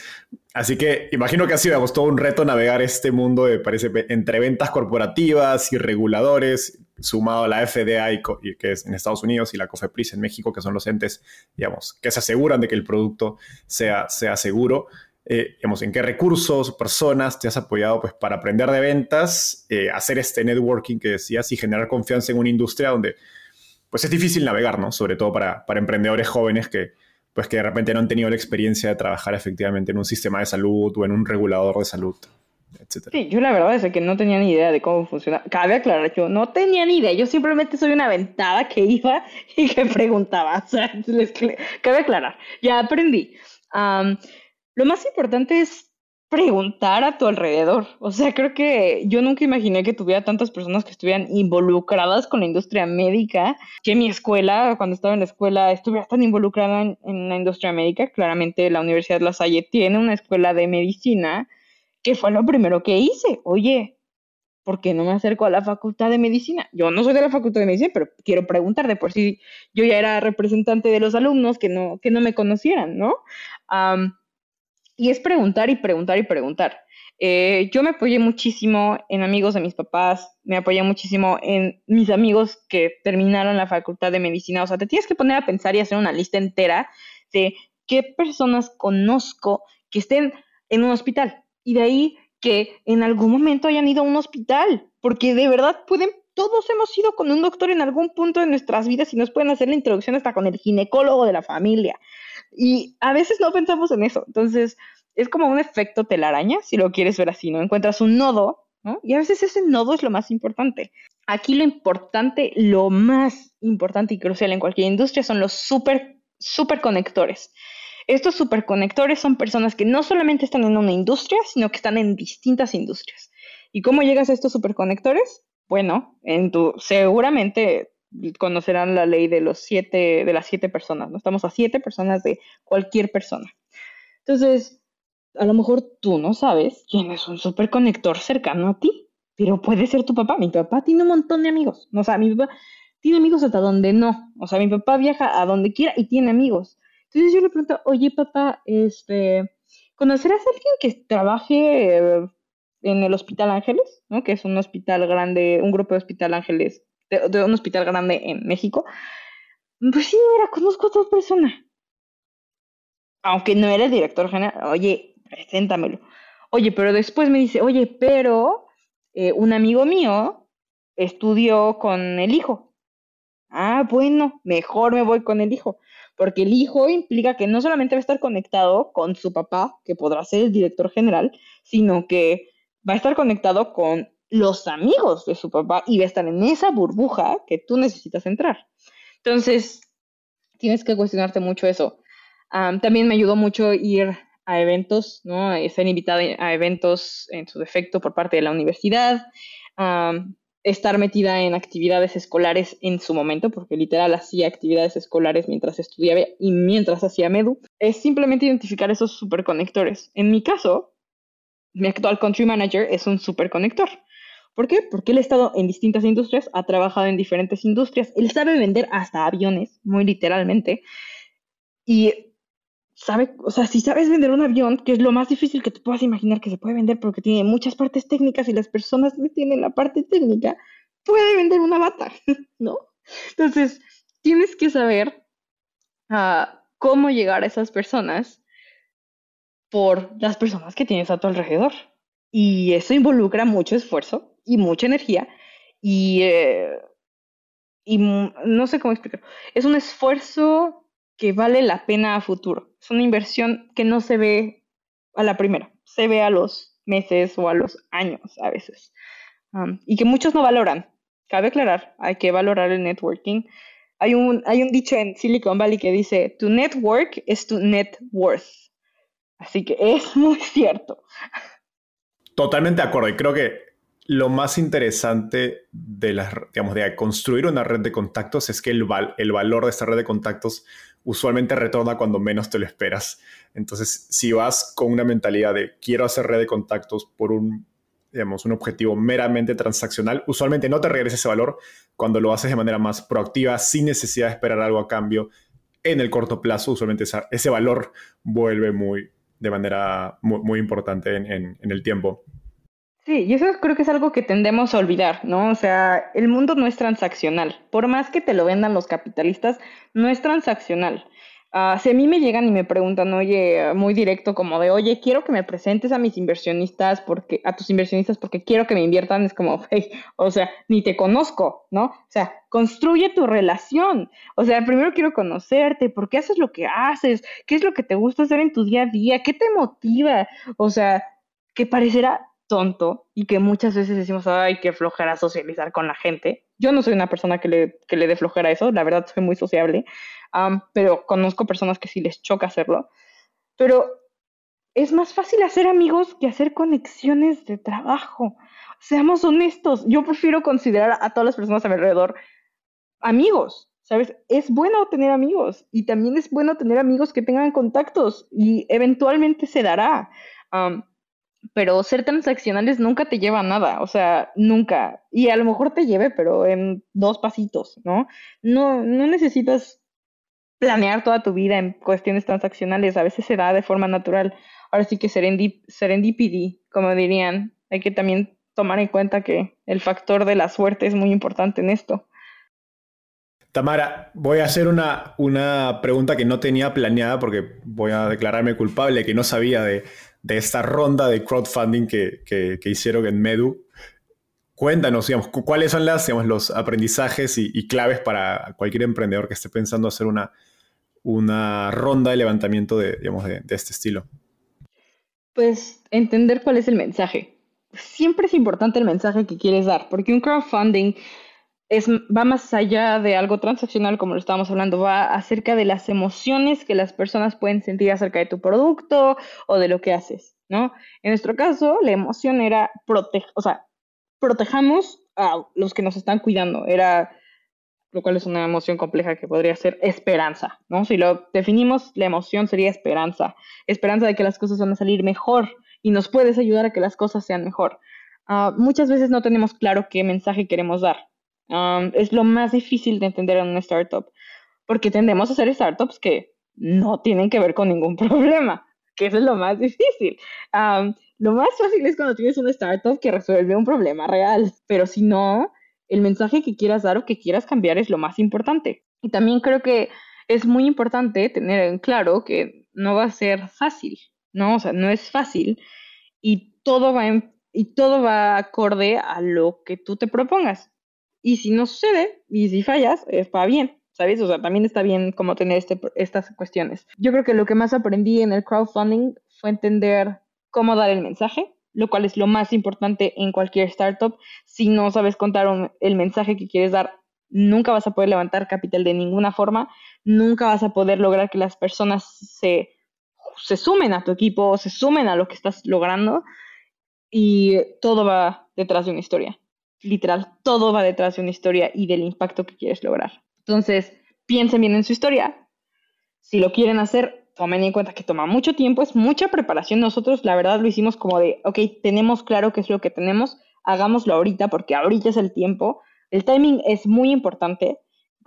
Así que imagino que ha sido todo un reto navegar este mundo de, parece, entre ventas corporativas y reguladores, sumado a la FDA, y, que es en Estados Unidos, y la COFEPRIS en México, que son los entes, digamos, que se aseguran de que el producto sea, sea seguro. Eh, digamos, en qué recursos, personas te has apoyado pues, para aprender de ventas, eh, hacer este networking que decías y generar confianza en una industria donde pues, es difícil navegar, ¿no? Sobre todo para, para emprendedores jóvenes que, pues que de repente no han tenido la experiencia de trabajar efectivamente en un sistema de salud o en un regulador de salud, etc. Sí, yo la verdad es que no tenía ni idea de cómo funciona. Cabe aclarar, yo no tenía ni idea. Yo simplemente soy una aventada que iba y que preguntaba. O sea, les, cabe aclarar. Ya aprendí. Lo más importante es preguntar a tu alrededor. O sea, creo que yo nunca imaginé que tuviera tantas personas que estuvieran involucradas con la industria médica, que mi escuela, cuando estaba en la escuela, estuviera tan involucrada en, la industria médica. Claramente la Universidad La Salle tiene una escuela de medicina, que fue lo primero que hice. Oye, ¿por qué no me acerco a la facultad de medicina? Yo no soy de la facultad de medicina, pero quiero preguntar de por si yo ya era representante de los alumnos que no, que no me conocieran, ¿no? Y es preguntar y preguntar y preguntar. Eh, yo me apoyé muchísimo en amigos de mis papás, me apoyé muchísimo en mis amigos que terminaron la facultad de medicina. O sea, te tienes que poner a pensar y hacer una lista entera de qué personas conozco que estén en un hospital. Y de ahí que en algún momento hayan ido a un hospital, porque de verdad pueden, todos hemos ido con un doctor en algún punto de nuestras vidas y nos pueden hacer la introducción hasta con el ginecólogo de la familia. Y a veces no pensamos en eso. Entonces, es como un efecto telaraña, si lo quieres ver así, ¿no? Encuentras un nodo, ¿no? Y a veces ese nodo es lo más importante. Aquí lo importante, lo más importante y crucial en cualquier industria son los super, super conectores. Estos superconectores son personas que no solamente están en una industria, sino que están en distintas industrias. ¿Y cómo llegas a estos superconectores? Bueno, en tu, seguramente conocerán la ley de los siete, de las siete personas, ¿no? Estamos a siete personas de cualquier persona. Entonces, a lo mejor tú no sabes quién es un superconector cercano a ti, pero puede ser tu papá. Mi papá tiene un montón de amigos. O sea, mi papá tiene amigos hasta donde no. O sea, mi papá viaja a donde quiera y tiene amigos. Entonces yo le pregunto, oye papá, este, ¿conocerás a alguien que trabaje eh, en el Hospital Ángeles? ¿no? Que es un hospital grande, un grupo de Hospital Ángeles de, un hospital grande en México. Pues sí, mira, conozco a otra persona. Aunque no era el director general. Oye, preséntamelo. Oye, pero después me dice, oye, pero eh, un amigo mío estudió con el hijo. Ah, bueno, mejor me voy con el hijo, porque el hijo implica que no solamente va a estar conectado con su papá, que podrá ser el director general, sino que va a estar conectado con los amigos de su papá y a estar en esa burbuja que tú necesitas entrar. Entonces, tienes que cuestionarte mucho eso. también me ayudó mucho ir a eventos, ¿no? Ser invitada a eventos en su defecto por parte de la universidad, estar metida en actividades escolares en su momento, porque literal hacía actividades escolares mientras estudiaba y mientras hacía MEDU, es simplemente identificar esos superconectores. En mi caso, mi actual country manager es un superconector. ¿Por qué? Porque él ha estado en distintas industrias, ha trabajado en diferentes industrias, él sabe vender hasta aviones, muy literalmente, y sabe, o sea, si sabes vender un avión, que es lo más difícil que te puedas imaginar que se puede vender porque tiene muchas partes técnicas y las personas que tienen la parte técnica, puede vender una bata, ¿no? Entonces, tienes que saber ah, cómo llegar a esas personas por las personas que tienes a tu alrededor. Y eso involucra mucho esfuerzo, y mucha energía y, eh, y no sé cómo explicarlo. Es un esfuerzo que vale la pena a futuro. Es una inversión que no se ve a la primera, se ve a los meses o a los años a veces. y que muchos no valoran. Cabe aclarar, hay que valorar el networking. Hay un, hay un dicho en Silicon Valley que dice, tu network es tu net worth. Así que es muy cierto. Totalmente de acuerdo. Y creo que lo más interesante de, digamos, de construir una red de contactos es que el, el valor de esta red de contactos usualmente retorna cuando menos te lo esperas. Entonces, si vas con una mentalidad de quiero hacer red de contactos por un, digamos, un objetivo meramente transaccional, usualmente no te regresa ese valor cuando lo haces de manera más proactiva, sin necesidad de esperar algo a cambio. En el corto plazo, usualmente ese valor vuelve muy, de manera muy, importante en el tiempo. Sí, y eso creo que es algo que tendemos a olvidar, ¿no? O sea, el mundo no es transaccional. Por más que te lo vendan los capitalistas, no es transaccional. Uh, si a mí me llegan y me preguntan, oye, muy directo, como de, oye, quiero que me presentes a mis inversionistas, porque, a tus inversionistas, porque quiero que me inviertan, es como, hey, o sea, ni te conozco, ¿no? O sea, construye tu relación. O sea, primero quiero conocerte, por qué haces lo que haces, qué es lo que te gusta hacer en tu día a día, qué te motiva. O sea, que parecerá tonto y que muchas veces decimos, ay, qué flojera socializar con la gente. Yo no soy una persona que le, que le dé flojera eso, la verdad soy muy sociable, pero conozco personas que sí les choca hacerlo. Pero es más fácil hacer amigos que hacer conexiones de trabajo. Seamos honestos, yo prefiero considerar a todas las personas a mi alrededor amigos, ¿sabes? Es bueno tener amigos y también es bueno tener amigos que tengan contactos y eventualmente se dará pero ser transaccionales nunca te lleva a nada, o sea, nunca. Y a lo mejor te lleve, pero en dos pasitos, ¿no? No, no necesitas planear toda tu vida en cuestiones transaccionales, a veces se da de forma natural. Ahora sí que serendip serendipity, como dirían, hay que también tomar en cuenta que el factor de la suerte es muy importante en esto. Tamara, voy a hacer una, una pregunta que no tenía planeada porque voy a declararme culpable, que no sabía de, de esta ronda de crowdfunding que, hicieron en Medu. Cuéntanos, digamos, cuáles son las, los aprendizajes y, claves para cualquier emprendedor que esté pensando hacer una, una ronda de levantamiento de, digamos, de este estilo. Pues entender cuál es el mensaje. Siempre es importante el mensaje que quieres dar, porque un crowdfunding va más allá de algo transaccional, como lo estábamos hablando, va acerca de las emociones que las personas pueden sentir acerca de tu producto o de lo que haces, ¿no? En nuestro caso, la emoción era proteger, o sea, protejamos a los que nos están cuidando, era, lo cual es una emoción compleja que podría ser esperanza, ¿no? Si lo definimos, la emoción sería esperanza, esperanza de que las cosas van a salir mejor y nos puedes ayudar a que las cosas sean mejor. Ah, muchas veces no tenemos claro qué mensaje queremos dar es lo más difícil de entender en una startup, porque tendemos a hacer startups que no tienen que ver con ningún problema, que eso es lo más difícil. lo más fácil es cuando tienes una startup que resuelve un problema real, pero si no, el mensaje que quieras dar o que quieras cambiar es lo más importante. Y también creo que es muy importante tener en claro que no va a ser fácil, ¿no? O sea, no es fácil y todo va y todo va acorde a lo que tú te propongas. Y si no sucede, y si fallas, está bien, ¿sabes? O sea, también está bien como tener este, estas cuestiones. Yo creo que lo que más aprendí en el crowdfunding fue entender cómo dar el mensaje, lo cual es lo más importante en cualquier startup. Si no sabes contar el mensaje que quieres dar, nunca vas a poder levantar capital de ninguna forma, nunca vas a poder lograr que las personas se, se sumen a tu equipo, se sumen a lo que estás logrando y todo va detrás de una historia literal, todo va detrás de una historia y del impacto que quieres lograr. Entonces, piensen bien en su historia. Si lo quieren hacer, tomen en cuenta que toma mucho tiempo, es mucha preparación. Nosotros, la verdad, lo hicimos como de, ok, tenemos claro qué es lo que tenemos, hagámoslo ahorita porque ahorita es el tiempo. El timing es muy importante.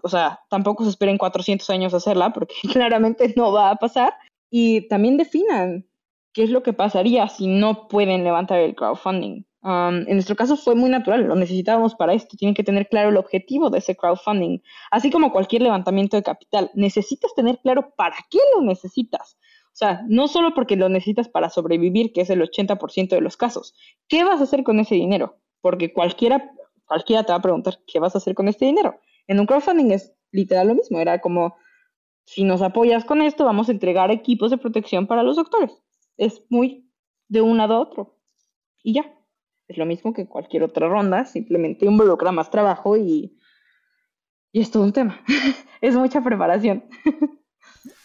O sea, tampoco se esperen 400 años hacerla porque claramente no va a pasar. Y también definan qué es lo que pasaría si no pueden levantar el crowdfunding en nuestro caso fue muy natural, lo necesitábamos para esto. Tienen que tener claro el objetivo de ese crowdfunding. Así como cualquier levantamiento de capital, necesitas tener claro para qué lo necesitas. O sea, no solo porque lo necesitas para sobrevivir, que es el 80% de los casos. ¿Qué vas a hacer con ese dinero? Porque cualquiera, cualquiera te va a preguntar, ¿qué vas a hacer con este dinero? En un crowdfunding es literal lo mismo. Era como, si nos apoyas con esto, vamos a entregar equipos de protección para los doctores. Es muy de un lado a otro. Y ya. Es lo mismo que cualquier otra ronda, simplemente involucra más trabajo y, y es todo un tema. es mucha preparación.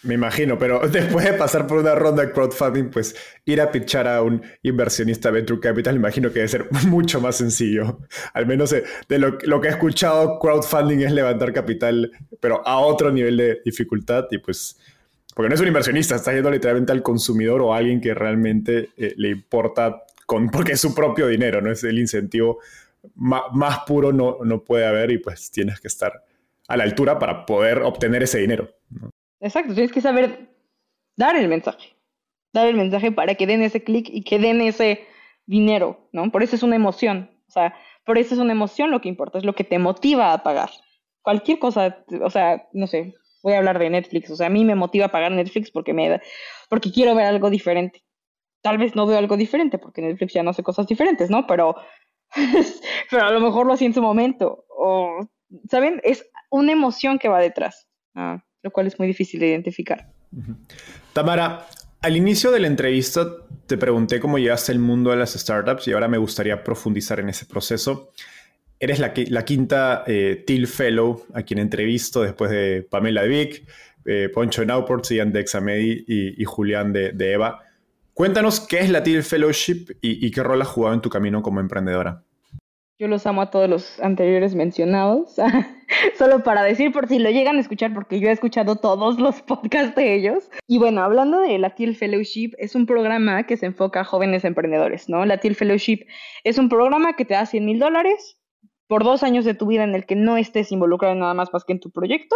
Me imagino, pero después de pasar por una ronda de crowdfunding, pues ir a pitchar a un inversionista Venture Capital, imagino que debe ser mucho más sencillo. Al menos de, lo, que he escuchado, crowdfunding es levantar capital, pero a otro nivel de dificultad y pues, porque no es un inversionista, está yendo literalmente al consumidor o a alguien que realmente eh, le importa, porque es su propio dinero, no es el incentivo más, puro, no, no puede haber y pues tienes que estar a la altura para poder obtener ese dinero. Exacto, tienes que saber dar el mensaje, dar el mensaje para que den ese clic y que den ese dinero, ¿no? Por eso es una emoción, o sea, por eso es una emoción lo que importa, es lo que te motiva a pagar. Cualquier cosa, o sea, no sé, voy a hablar de Netflix, o sea, a mí me motiva a pagar Netflix porque me porque quiero ver algo diferente. Tal vez no veo algo diferente porque Netflix ya no hace cosas diferentes, ¿no? Pero pero a lo mejor lo hacía en su momento o ¿saben? Es una emoción que va detrás. Ah lo cual es muy difícil de identificar. Tamara, al inicio de la entrevista te pregunté cómo llegaste al mundo de las startups y ahora me gustaría profundizar en ese proceso. Eres la, la quinta eh, Till Fellow a quien entrevisto después de Pamela Vick, eh, Poncho Nauport, Ian Dexamedi y, y Julián de, Eva. Cuéntanos qué es la Till Fellowship y, qué rol has jugado en tu camino como emprendedora. Yo los amo a todos los anteriores mencionados. Solo para decir por si lo llegan a escuchar, porque yo he escuchado todos los podcasts de ellos. Y bueno, hablando de la Teal Fellowship, es un programa que se enfoca a jóvenes emprendedores, ¿no? La Teal Fellowship es un programa que te da 100 mil dólares por dos años de tu vida en el que no estés involucrado en nada más más que en tu proyecto,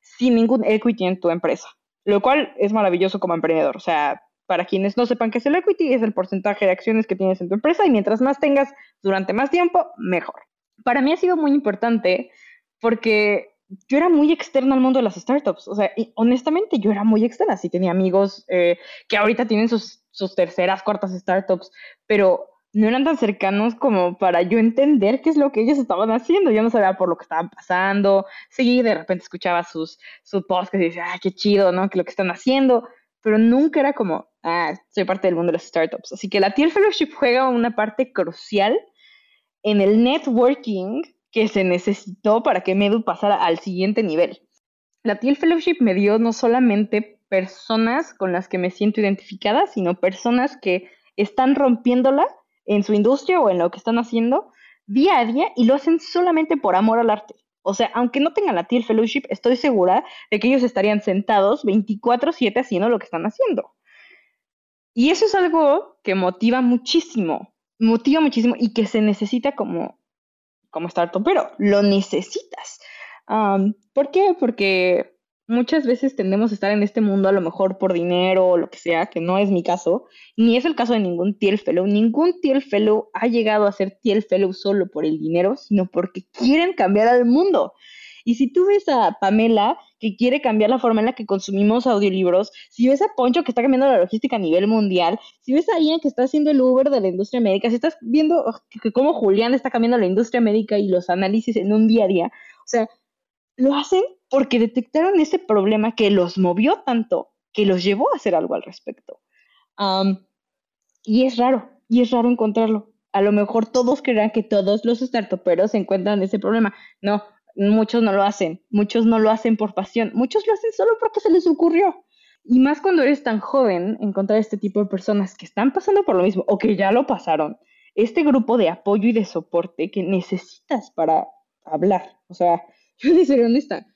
sin ningún equity en tu empresa. Lo cual es maravilloso como emprendedor. O sea, para quienes no sepan qué es el equity, es el porcentaje de acciones que tienes en tu empresa y mientras más tengas durante más tiempo, mejor. Para mí ha sido muy importante porque yo era muy externa al mundo de las startups. O sea, y honestamente yo era muy externa. Sí tenía amigos eh, que ahorita tienen sus, sus terceras, cuartas startups, pero no eran tan cercanos como para yo entender qué es lo que ellos estaban haciendo. Yo no sabía por lo que estaban pasando. Sí, de repente escuchaba sus, sus posts y decía, ah, qué chido, ¿no? Que lo que están haciendo. Pero nunca era como, ah, soy parte del mundo de las startups. Así que la Tier Fellowship juega una parte crucial en el networking que se necesitó para que Medu pasara al siguiente nivel. La Tier Fellowship me dio no solamente personas con las que me siento identificada, sino personas que están rompiéndola en su industria o en lo que están haciendo día a día y lo hacen solamente por amor al arte. O sea, aunque no tengan la Tier Fellowship, estoy segura de que ellos estarían sentados 24/7 haciendo lo que están haciendo. Y eso es algo que motiva muchísimo, motiva muchísimo y que se necesita como, como startup, pero lo necesitas. ¿Por qué? Porque muchas veces tendemos a estar en este mundo a lo mejor por dinero o lo que sea, que no es mi caso, ni es el caso de ningún Tiel Fellow. Ningún Tiel Fellow ha llegado a ser Tiel Fellow solo por el dinero, sino porque quieren cambiar al mundo. Y si tú ves a Pamela que quiere cambiar la forma en la que consumimos audiolibros, si ves a Poncho que está cambiando la logística a nivel mundial, si ves a Ian que está haciendo el Uber de la industria médica, si estás viendo que cómo Julián está cambiando la industria médica y los análisis en un día a día, o sea, lo hacen porque detectaron ese problema que los movió tanto que los llevó a hacer algo al respecto. y es raro, y es raro encontrarlo. A lo mejor todos creerán que todos los startuperos encuentran ese problema. No, muchos no lo hacen, muchos no lo hacen por pasión, muchos lo hacen solo porque se les ocurrió. Y más cuando eres tan joven, encontrar este tipo de personas que están pasando por lo mismo o que ya lo pasaron, este grupo de apoyo y de soporte que necesitas para hablar. O sea, yo de ser honesta,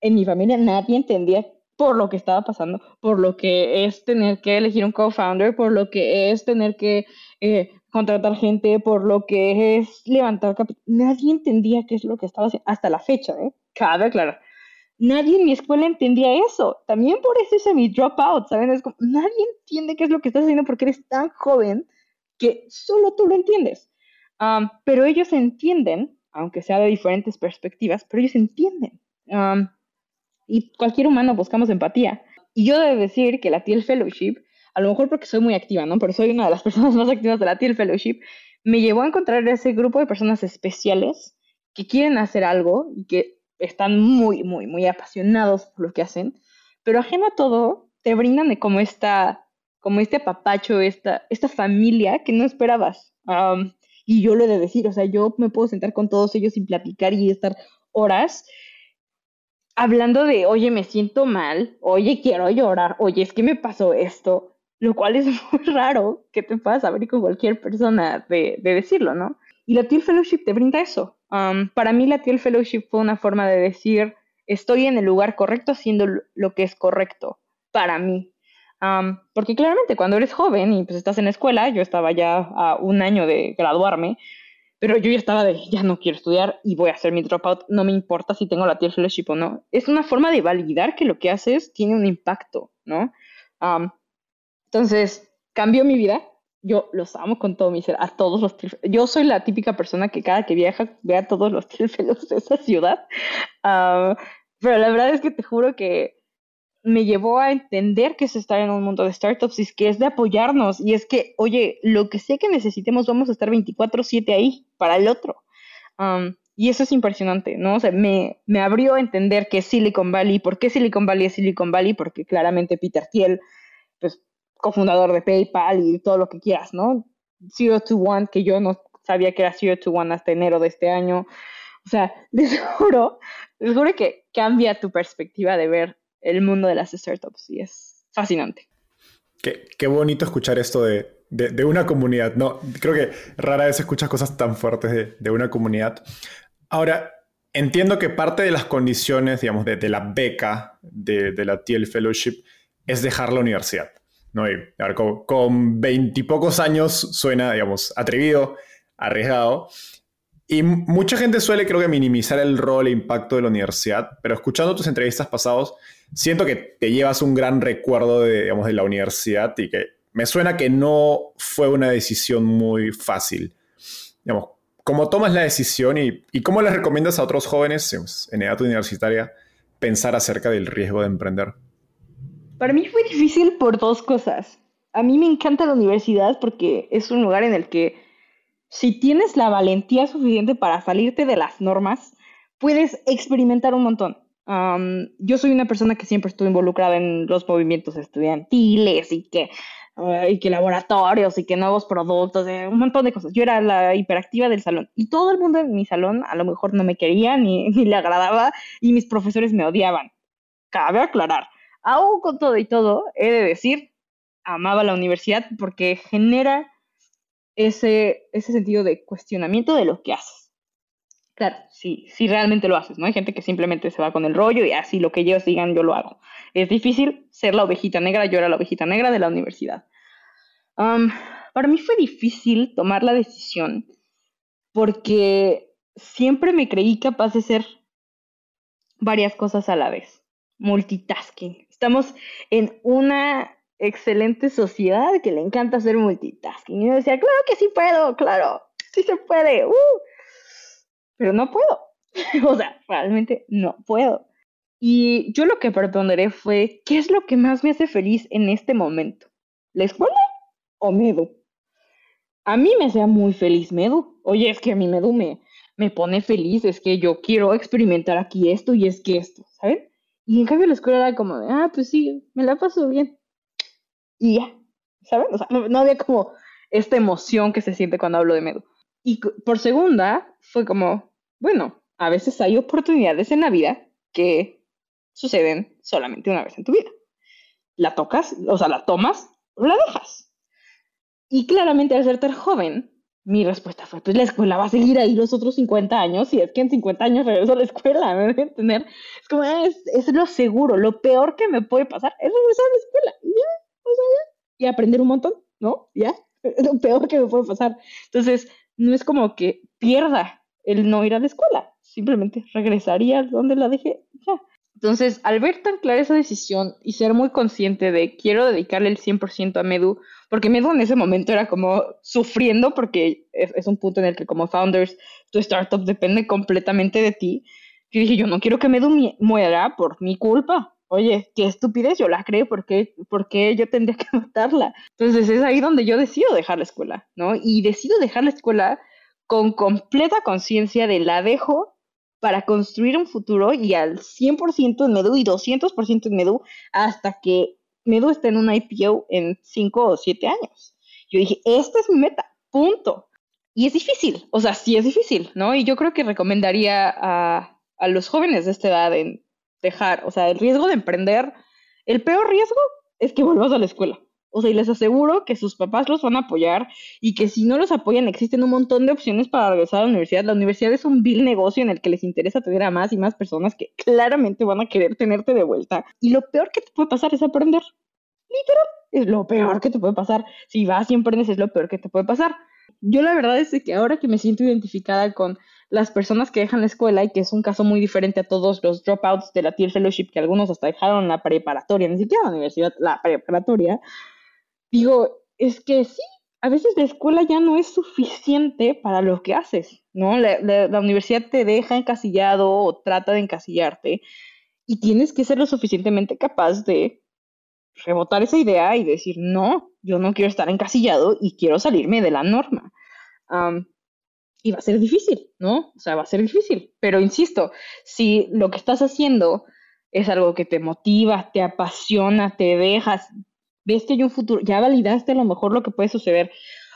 en mi familia nadie entendía por lo que estaba pasando, por lo que es tener que elegir un co-founder, por lo que es tener que eh, contratar gente, por lo que es levantar capital. Nadie entendía qué es lo que estaba haciendo, hasta la fecha, ¿eh? Cabe aclarar. Nadie en mi escuela entendía eso. También por eso hice mi dropout, ¿saben? Es como, nadie entiende qué es lo que estás haciendo porque eres tan joven que solo tú lo entiendes. pero ellos entienden, aunque sea de diferentes perspectivas, pero ellos entienden. Y cualquier humano buscamos empatía. Y yo debo decir que la TL Fellowship a lo mejor porque soy muy activa, ¿no? Pero soy una de las personas más activas de la Teal Fellowship, me llevó a encontrar ese grupo de personas especiales que quieren hacer algo y que están muy, muy, muy apasionados por lo que hacen, pero ajeno a todo, te brindan como esta, como este papacho, esta, esta familia que no esperabas. y yo lo he de decir, o sea, yo me puedo sentar con todos ellos y platicar y estar horas hablando de, oye, me siento mal, oye, quiero llorar, oye, es que me pasó esto, lo cual es muy raro que te puedas abrir con cualquier persona de, decirlo, ¿no? Y la Teal Fellowship te brinda eso. Um, para mí la Teal Fellowship fue una forma de decir, estoy en el lugar correcto haciendo lo que es correcto para mí. Porque claramente cuando eres joven y pues estás en la escuela, yo estaba ya a un año de graduarme, pero yo ya estaba de, ya no quiero estudiar y voy a hacer mi dropout, no me importa si tengo la tier fellowship o no. Es una forma de validar que lo que haces tiene un impacto, ¿no? entonces, cambió mi vida. Yo los amo con todo mi ser, a todos los Yo soy la típica persona que cada que viaja ve a todos los tier de esa ciudad. pero la verdad es que te juro que me llevó a entender que es estar en un mundo de startups y que es de apoyarnos. Y es que, oye, lo que sé que necesitemos, vamos a estar 24/7 ahí para el otro. Um, y eso es impresionante, ¿no? O sea, me, me, abrió a entender qué es Silicon Valley. ¿Por qué Silicon Valley es Silicon Valley? Porque claramente Peter Thiel, pues, cofundador de PayPal y todo lo que quieras, ¿no? Zero to One, que yo no sabía que era Zero to One hasta enero de este año. O sea, les juro, les juro que cambia tu perspectiva de ver el mundo de las startups y es fascinante. Qué, qué bonito escuchar esto de, de, una comunidad. No, creo que rara vez escuchas cosas tan fuertes de, de una comunidad. Ahora, entiendo que parte de las condiciones, digamos, de, de la beca de, de, la TL Fellowship es dejar la universidad. ¿no? Y, con veintipocos años suena, digamos, atrevido, arriesgado. Y mucha gente suele, creo que, minimizar el rol e impacto de la universidad, pero escuchando tus entrevistas pasados, siento que te llevas un gran recuerdo de, digamos, de la universidad y que me suena que no fue una decisión muy fácil. Digamos, ¿cómo tomas la decisión y, cómo les recomiendas a otros jóvenes en edad universitaria pensar acerca del riesgo de emprender? Para mí fue difícil por dos cosas. A mí me encanta la universidad porque es un lugar en el que si tienes la valentía suficiente para salirte de las normas, puedes experimentar un montón yo soy una persona que siempre estuve involucrada en los movimientos estudiantiles y que, y que laboratorios y que nuevos productos, eh, un montón de cosas. Yo era la hiperactiva del salón y todo el mundo en mi salón a lo mejor no me quería ni, ni le agradaba y mis profesores me odiaban. Cabe aclarar. Aún con todo y todo, he de decir, amaba la universidad porque genera ese, ese sentido de cuestionamiento de lo que haces Claro, sí, sí realmente lo haces, ¿no? Hay gente que simplemente se va con el rollo y así lo que ellos digan yo lo hago. Es difícil ser la ovejita negra, yo era la ovejita negra de la universidad. para mí fue difícil tomar la decisión porque siempre me creí capaz de ser varias cosas a la vez. Multitasking. Estamos en una excelente sociedad que le encanta hacer multitasking. Y yo decía, claro que sí puedo, claro, sí se puede. Uh pero no puedo. o sea, realmente no puedo. Y yo lo que propondré fue, ¿qué es lo que más me hace feliz en este momento? ¿La escuela o Medu? A mí me hacía muy feliz Medu. Oye, es que a mí Medu me, me pone feliz, es que yo quiero experimentar aquí esto y es que esto, ¿saben? Y en cambio la escuela era como ah, pues sí, me la paso bien. Y ya, ¿saben? O sea, no, no había como esta emoción que se siente cuando hablo de Medu. Y por segunda, fue como, bueno, a veces hay oportunidades en la vida que suceden solamente una vez en tu vida. La tocas, o sea, la tomas o la dejas. Y claramente al ser tan joven, mi respuesta fue, pues la escuela va a seguir ahí los otros 50 años, y es que en 50 años regreso a la escuela, me deben entender. Es como, ah, es, es, lo seguro, lo peor que me puede pasar es regresar a la escuela, y ya, o sea, ya, y aprender un montón, ¿no? Ya, es lo peor que me puede pasar. Entonces, no es como que pierda el no ir a la escuela, simplemente regresaría donde la dejé ya. Entonces, al ver tan clara esa decisión y ser muy consciente de quiero dedicarle el 100% a Medu, porque Medu en ese momento era como sufriendo porque es, un punto en el que como founders tu startup depende completamente de ti. Yo dije, yo no quiero que Medu muera por mi culpa. Oye, qué estupidez, yo la creo, ¿por qué, yo tendría que matarla? Entonces es ahí donde yo decido dejar la escuela, ¿no? Y decido dejar la escuela con completa conciencia de la dejo para construir un futuro y al 100% en Medu y 200% en Medu hasta que Medu esté en un IPO en 5 o 7 años. Yo dije, esta es mi meta, punto. Y es difícil, o sea, sí es difícil, ¿no? Y yo creo que recomendaría a, a los jóvenes de esta edad, en dejar, o sea, el riesgo de emprender, el peor riesgo es que vuelvas a la escuela. O sea, y les aseguro que sus papás los van a apoyar y que si no los apoyan existen un montón de opciones para regresar a la universidad. La universidad es un vil negocio en el que les interesa tener a más y más personas que claramente van a querer tenerte de vuelta. Y lo peor que te puede pasar es aprender. Literal, es lo peor que te puede pasar. Si vas y aprendes es lo peor que te puede pasar. Yo la verdad es que ahora que me siento identificada con las personas que dejan la escuela y que es un caso muy diferente a todos los dropouts de la Tier Fellowship que algunos hasta dejaron la preparatoria, ni siquiera la universidad, la preparatoria, digo, es que sí, a veces la escuela ya no es suficiente para lo que haces, ¿no? La, universidad te deja encasillado o trata de encasillarte y tienes que ser lo suficientemente capaz de rebotar esa idea y decir, no, yo no quiero estar encasillado y quiero salirme de la norma. Y va a ser difícil, ¿no? O sea, va a ser difícil. Pero insisto, si lo que estás haciendo es algo que te motiva, te apasiona, te dejas, ves que hay un futuro, ya validaste a lo mejor lo que puede suceder.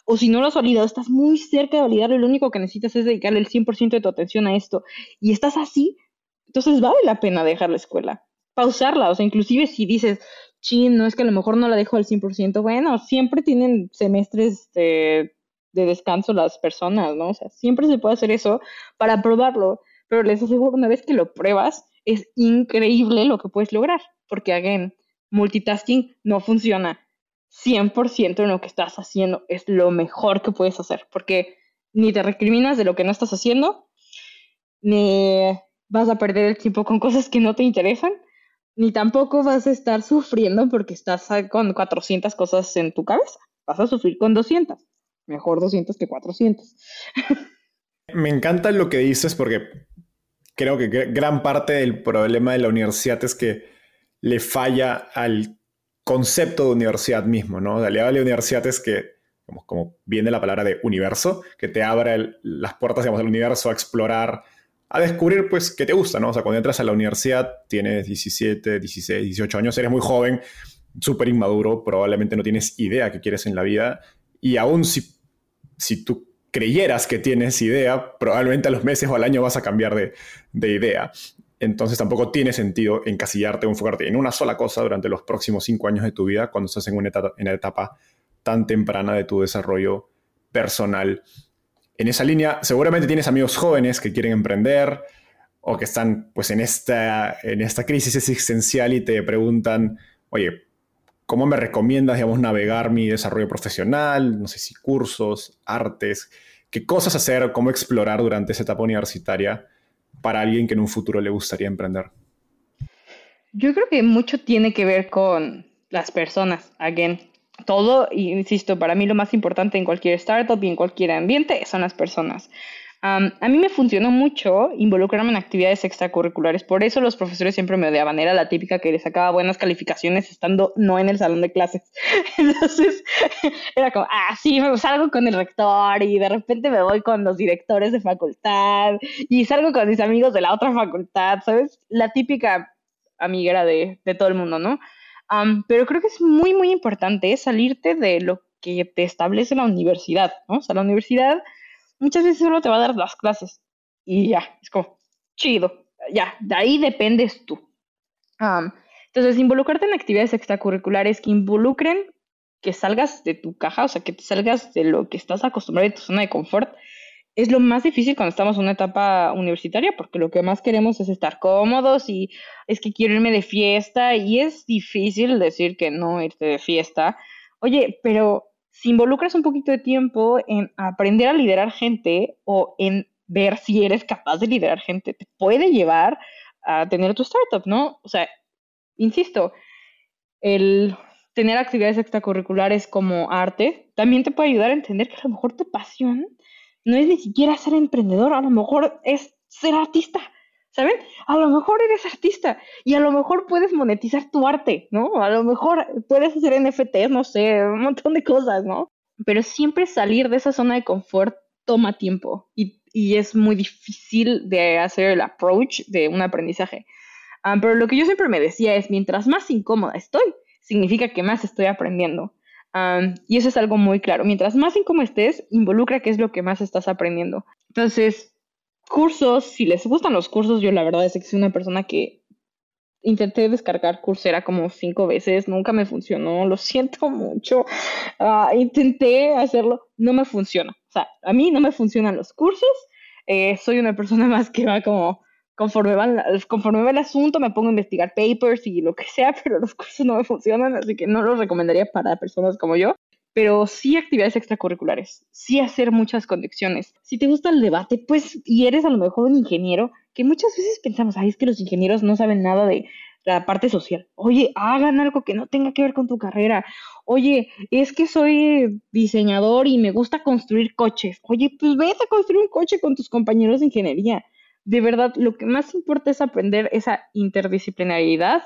O si no lo has validado, estás muy cerca de validarlo y lo único que necesitas es dedicarle el 100% de tu atención a esto. Y estás así, entonces vale la pena dejar la escuela, pausarla. O sea, inclusive si dices, chin, no es que a lo mejor no la dejo al 100%, bueno, siempre tienen semestres de, de descanso las personas, ¿no? O sea, siempre se puede hacer eso para probarlo. Pero les aseguro, una vez que lo pruebas, es increíble lo que puedes lograr. Porque, again, multitasking no funciona. 100% en lo que estás haciendo es lo mejor que puedes hacer, porque ni te recriminas de lo que no estás haciendo, ni vas a perder el tiempo con cosas que no te interesan, ni tampoco vas a estar sufriendo porque estás con 400 cosas en tu cabeza. Vas a sufrir con 200. Mejor 200 que 400. Me encanta lo que dices porque creo que gran parte del problema de la universidad es que le falla al concepto de universidad mismo, ¿no? La idea de la universidad es que, como, viene la palabra de universo, que te abra las puertas, digamos, del universo a explorar, a descubrir, pues, qué te gusta, ¿no? O sea, cuando entras a la universidad, tienes 17, 16, 18 años, eres muy joven, súper inmaduro, probablemente no tienes idea qué quieres en la vida, y aún si, si tú creyeras que tienes idea, probablemente a los meses o al año vas a cambiar de, de idea. Entonces tampoco tiene sentido encasillarte o enfocarte en una sola cosa durante los próximos cinco años de tu vida cuando estás en una etapa, en etapa tan temprana de tu desarrollo personal. En esa línea, seguramente tienes amigos jóvenes que quieren emprender o que están pues en esta, en esta crisis existencial y te preguntan, oye, ¿cómo me recomiendas, digamos, navegar mi desarrollo profesional? No sé si cursos, artes, qué cosas hacer, cómo explorar durante esa etapa universitaria para alguien que en un futuro le gustaría emprender? Yo creo que mucho tiene que ver con las personas, again. Todo, insisto, para mí lo más importante en cualquier startup y en cualquier ambiente son las personas a mí me funcionó mucho involucrarme en actividades extracurriculares, por eso los profesores siempre me odiaban, era la típica que le sacaba buenas calificaciones estando no en el salón de clases. Entonces, era como, ah, sí, me salgo con el rector y de repente me voy con los directores de facultad y salgo con mis amigos de la otra facultad, ¿sabes? La típica amiguera de, de todo el mundo, ¿no? pero creo que es muy, muy importante salirte de lo que te establece la universidad, ¿no? O sea, la universidad muchas veces solo te va a dar las clases y ya, es como, chido, ya, de ahí dependes tú. entonces, involucrarte en actividades extracurriculares que involucren que salgas de tu caja, o sea, que te salgas de lo que estás acostumbrado de tu zona de confort, es lo más difícil cuando estamos en una etapa universitaria, porque lo que más queremos es estar cómodos y es que quiero irme de fiesta y es difícil decir que no irte de fiesta. Oye, pero si involucras un poquito de tiempo en aprender a liderar gente o en ver si eres capaz de liderar gente, te puede llevar a tener tu startup, ¿no? O sea, insisto, el tener actividades extracurriculares como arte también te puede ayudar a entender que a lo mejor tu pasión no es ni siquiera ser emprendedor, a lo mejor es ser artista. ¿Saben? A lo mejor eres artista y a lo mejor puedes monetizar tu arte, ¿no? A lo mejor puedes hacer NFTs, no sé, un montón de cosas, ¿no? Pero siempre salir de esa zona de confort toma tiempo y, y es muy difícil de hacer el approach de un aprendizaje. Ah, pero lo que yo siempre me decía es, mientras más incómoda estoy, significa que más estoy aprendiendo. Ah, y eso es algo muy claro. Mientras más incómodo estés, involucra qué es lo que más estás aprendiendo. Entonces, cursos, si les gustan los cursos, yo la verdad es que soy una persona que intenté descargar Coursera como cinco veces, nunca me funcionó, lo siento mucho. Ah, intenté hacerlo, no me funciona. O sea, a mí no me funcionan los cursos. Eh, soy una persona más que va como, conforme va, conforme va el asunto, me pongo a investigar papers y lo que sea, pero los cursos no me funcionan, así que no los recomendaría para personas como yo. Pero sí actividades extracurriculares, sí hacer muchas conexiones. Si te gusta el debate, pues, y eres a lo mejor un ingeniero, que muchas veces pensamos, ay, es que los ingenieros no saben nada de la parte social. Oye, hagan algo que no tenga que ver con tu carrera. Oye, es que soy diseñador y me gusta construir coches. Oye, pues vete a construir un coche con tus compañeros de ingeniería. De verdad, lo que más importa es aprender esa interdisciplinariedad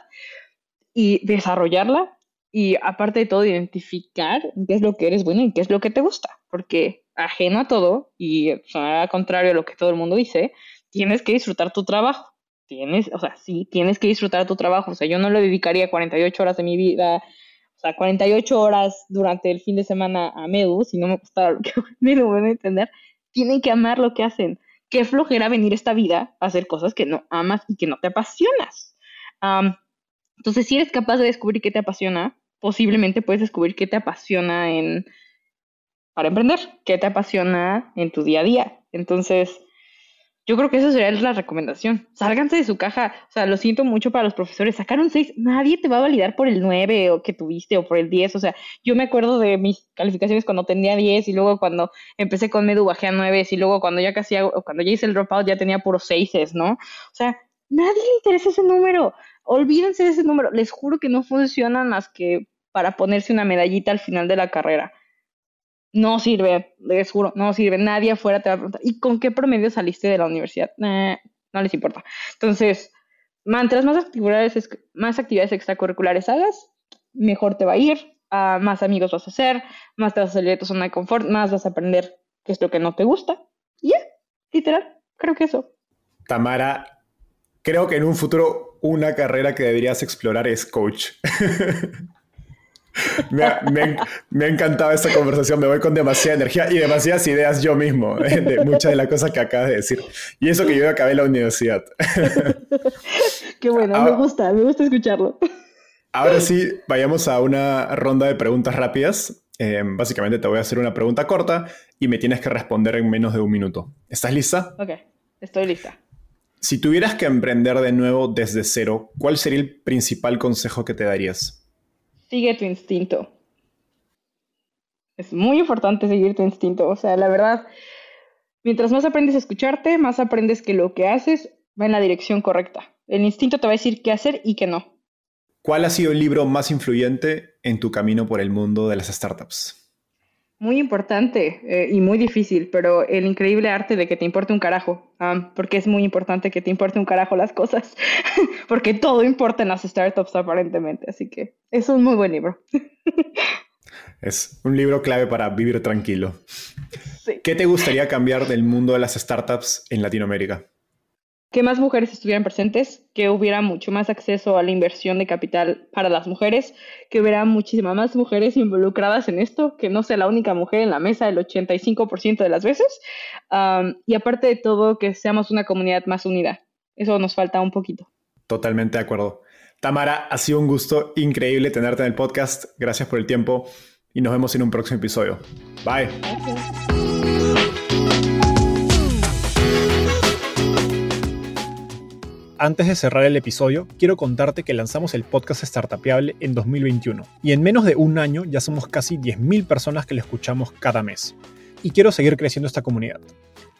y desarrollarla y aparte de todo identificar qué es lo que eres bueno y qué es lo que te gusta, porque ajeno a todo y al contrario a lo que todo el mundo dice, tienes que disfrutar tu trabajo. Tienes, o sea, sí, tienes que disfrutar tu trabajo. O sea, yo no le dedicaría 48 horas de mi vida, o sea, 48 horas durante el fin de semana a Medu, si no me gustara lo que Medu, van a entender. Tienen que amar lo que hacen. Qué flojera venir esta vida a hacer cosas que no amas y que no te apasionas. entonces, si eres capaz de descubrir qué te apasiona, posiblemente puedes descubrir qué te apasiona en para emprender, qué te apasiona en tu día a día. Entonces, yo creo que eso sería la recomendación. Sálganse de su caja. O sea, lo siento mucho para los profesores. Sacar un 6, nadie te va a validar por el 9 o que tuviste o por el 10. O sea, yo me acuerdo de mis calificaciones cuando tenía 10 y luego cuando empecé con Medu bajé a 9 y luego cuando ya casi hago, cuando ya hice el dropout ya tenía puros 6, ¿no? O sea, nadie le interesa ese número. Olvídense de ese número. Les juro que no funciona más que para ponerse una medallita al final de la carrera no sirve, les juro, no sirve. Nadie afuera te va a preguntar, ¿y con qué promedio saliste de la universidad? no les importa. Entonces, mientras más actividades, más actividades extracurriculares hagas, mejor te va a ir, más amigos vas a hacer, más te vas a salir de tu zona de confort, más vas a aprender qué es lo que no te gusta. Y ya, literal, creo que eso. Tamara, creo que en un futuro una carrera que deberías explorar es coach. Me ha, me, encantado esta conversación, me voy con demasiada energía y demasiadas ideas yo mismo, de muchas de las cosas que acabas de decir. Y eso que yo acabé la universidad. Qué bueno, me gusta, me gusta escucharlo. Ahora sí, vayamos a una ronda de preguntas rápidas. Em, básicamente te voy a hacer una pregunta corta y me tienes que responder en menos de un minuto. ¿Estás lista? Ok, estoy lista. Si tuvieras que emprender de nuevo desde cero, ¿cuál sería el principal consejo que te darías? Sigue tu instinto. Es muy importante seguir tu instinto. O sea, la verdad, mientras más aprendes a escucharte, más aprendes que lo que haces va en la dirección correcta. El instinto te va a decir qué hacer y qué no. ¿Cuál ha sido el libro más influyente en tu camino por el mundo de las startups? Muy importante eh, y muy difícil, pero el increíble arte de que te importe un carajo, porque es muy importante que te importe un carajo las cosas, porque todo importa en las startups aparentemente, así que es un muy buen libro. es un libro clave para vivir tranquilo. ¿Qué te gustaría cambiar del mundo de las startups en Latinoamérica? Que más mujeres estuvieran presentes, que hubiera mucho más acceso a la inversión de capital para las mujeres, que hubiera muchísimas más mujeres involucradas en esto, que no sea la única mujer en la mesa el 85% de las veces, y aparte de todo, que seamos una comunidad más unida. Eso nos falta un poquito. Totalmente de acuerdo. Tamara, ha sido un gusto increíble tenerte en el podcast. Gracias por el tiempo y nos vemos en un próximo episodio. Bye. Antes de cerrar el episodio, quiero contarte que lanzamos el podcast Startupiable en 2021 y en menos de un año ya somos casi 10.000 personas que lo escuchamos cada mes. Y quiero seguir creciendo esta comunidad.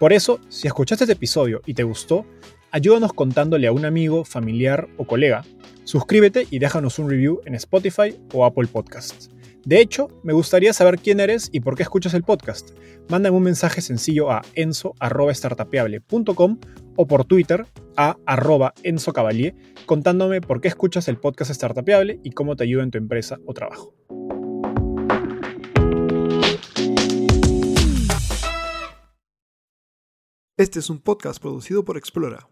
Por eso, si escuchaste este episodio y te gustó, ayúdanos contándole a un amigo, familiar o colega. Suscríbete y déjanos un review en Spotify o Apple Podcasts. De hecho, me gustaría saber quién eres y por qué escuchas el podcast. Mándame un mensaje sencillo a enzo.startapeable.com o por Twitter a arroba Enzo contándome por qué escuchas el podcast Startapeable y cómo te ayuda en tu empresa o trabajo. Este es un podcast producido por Explora.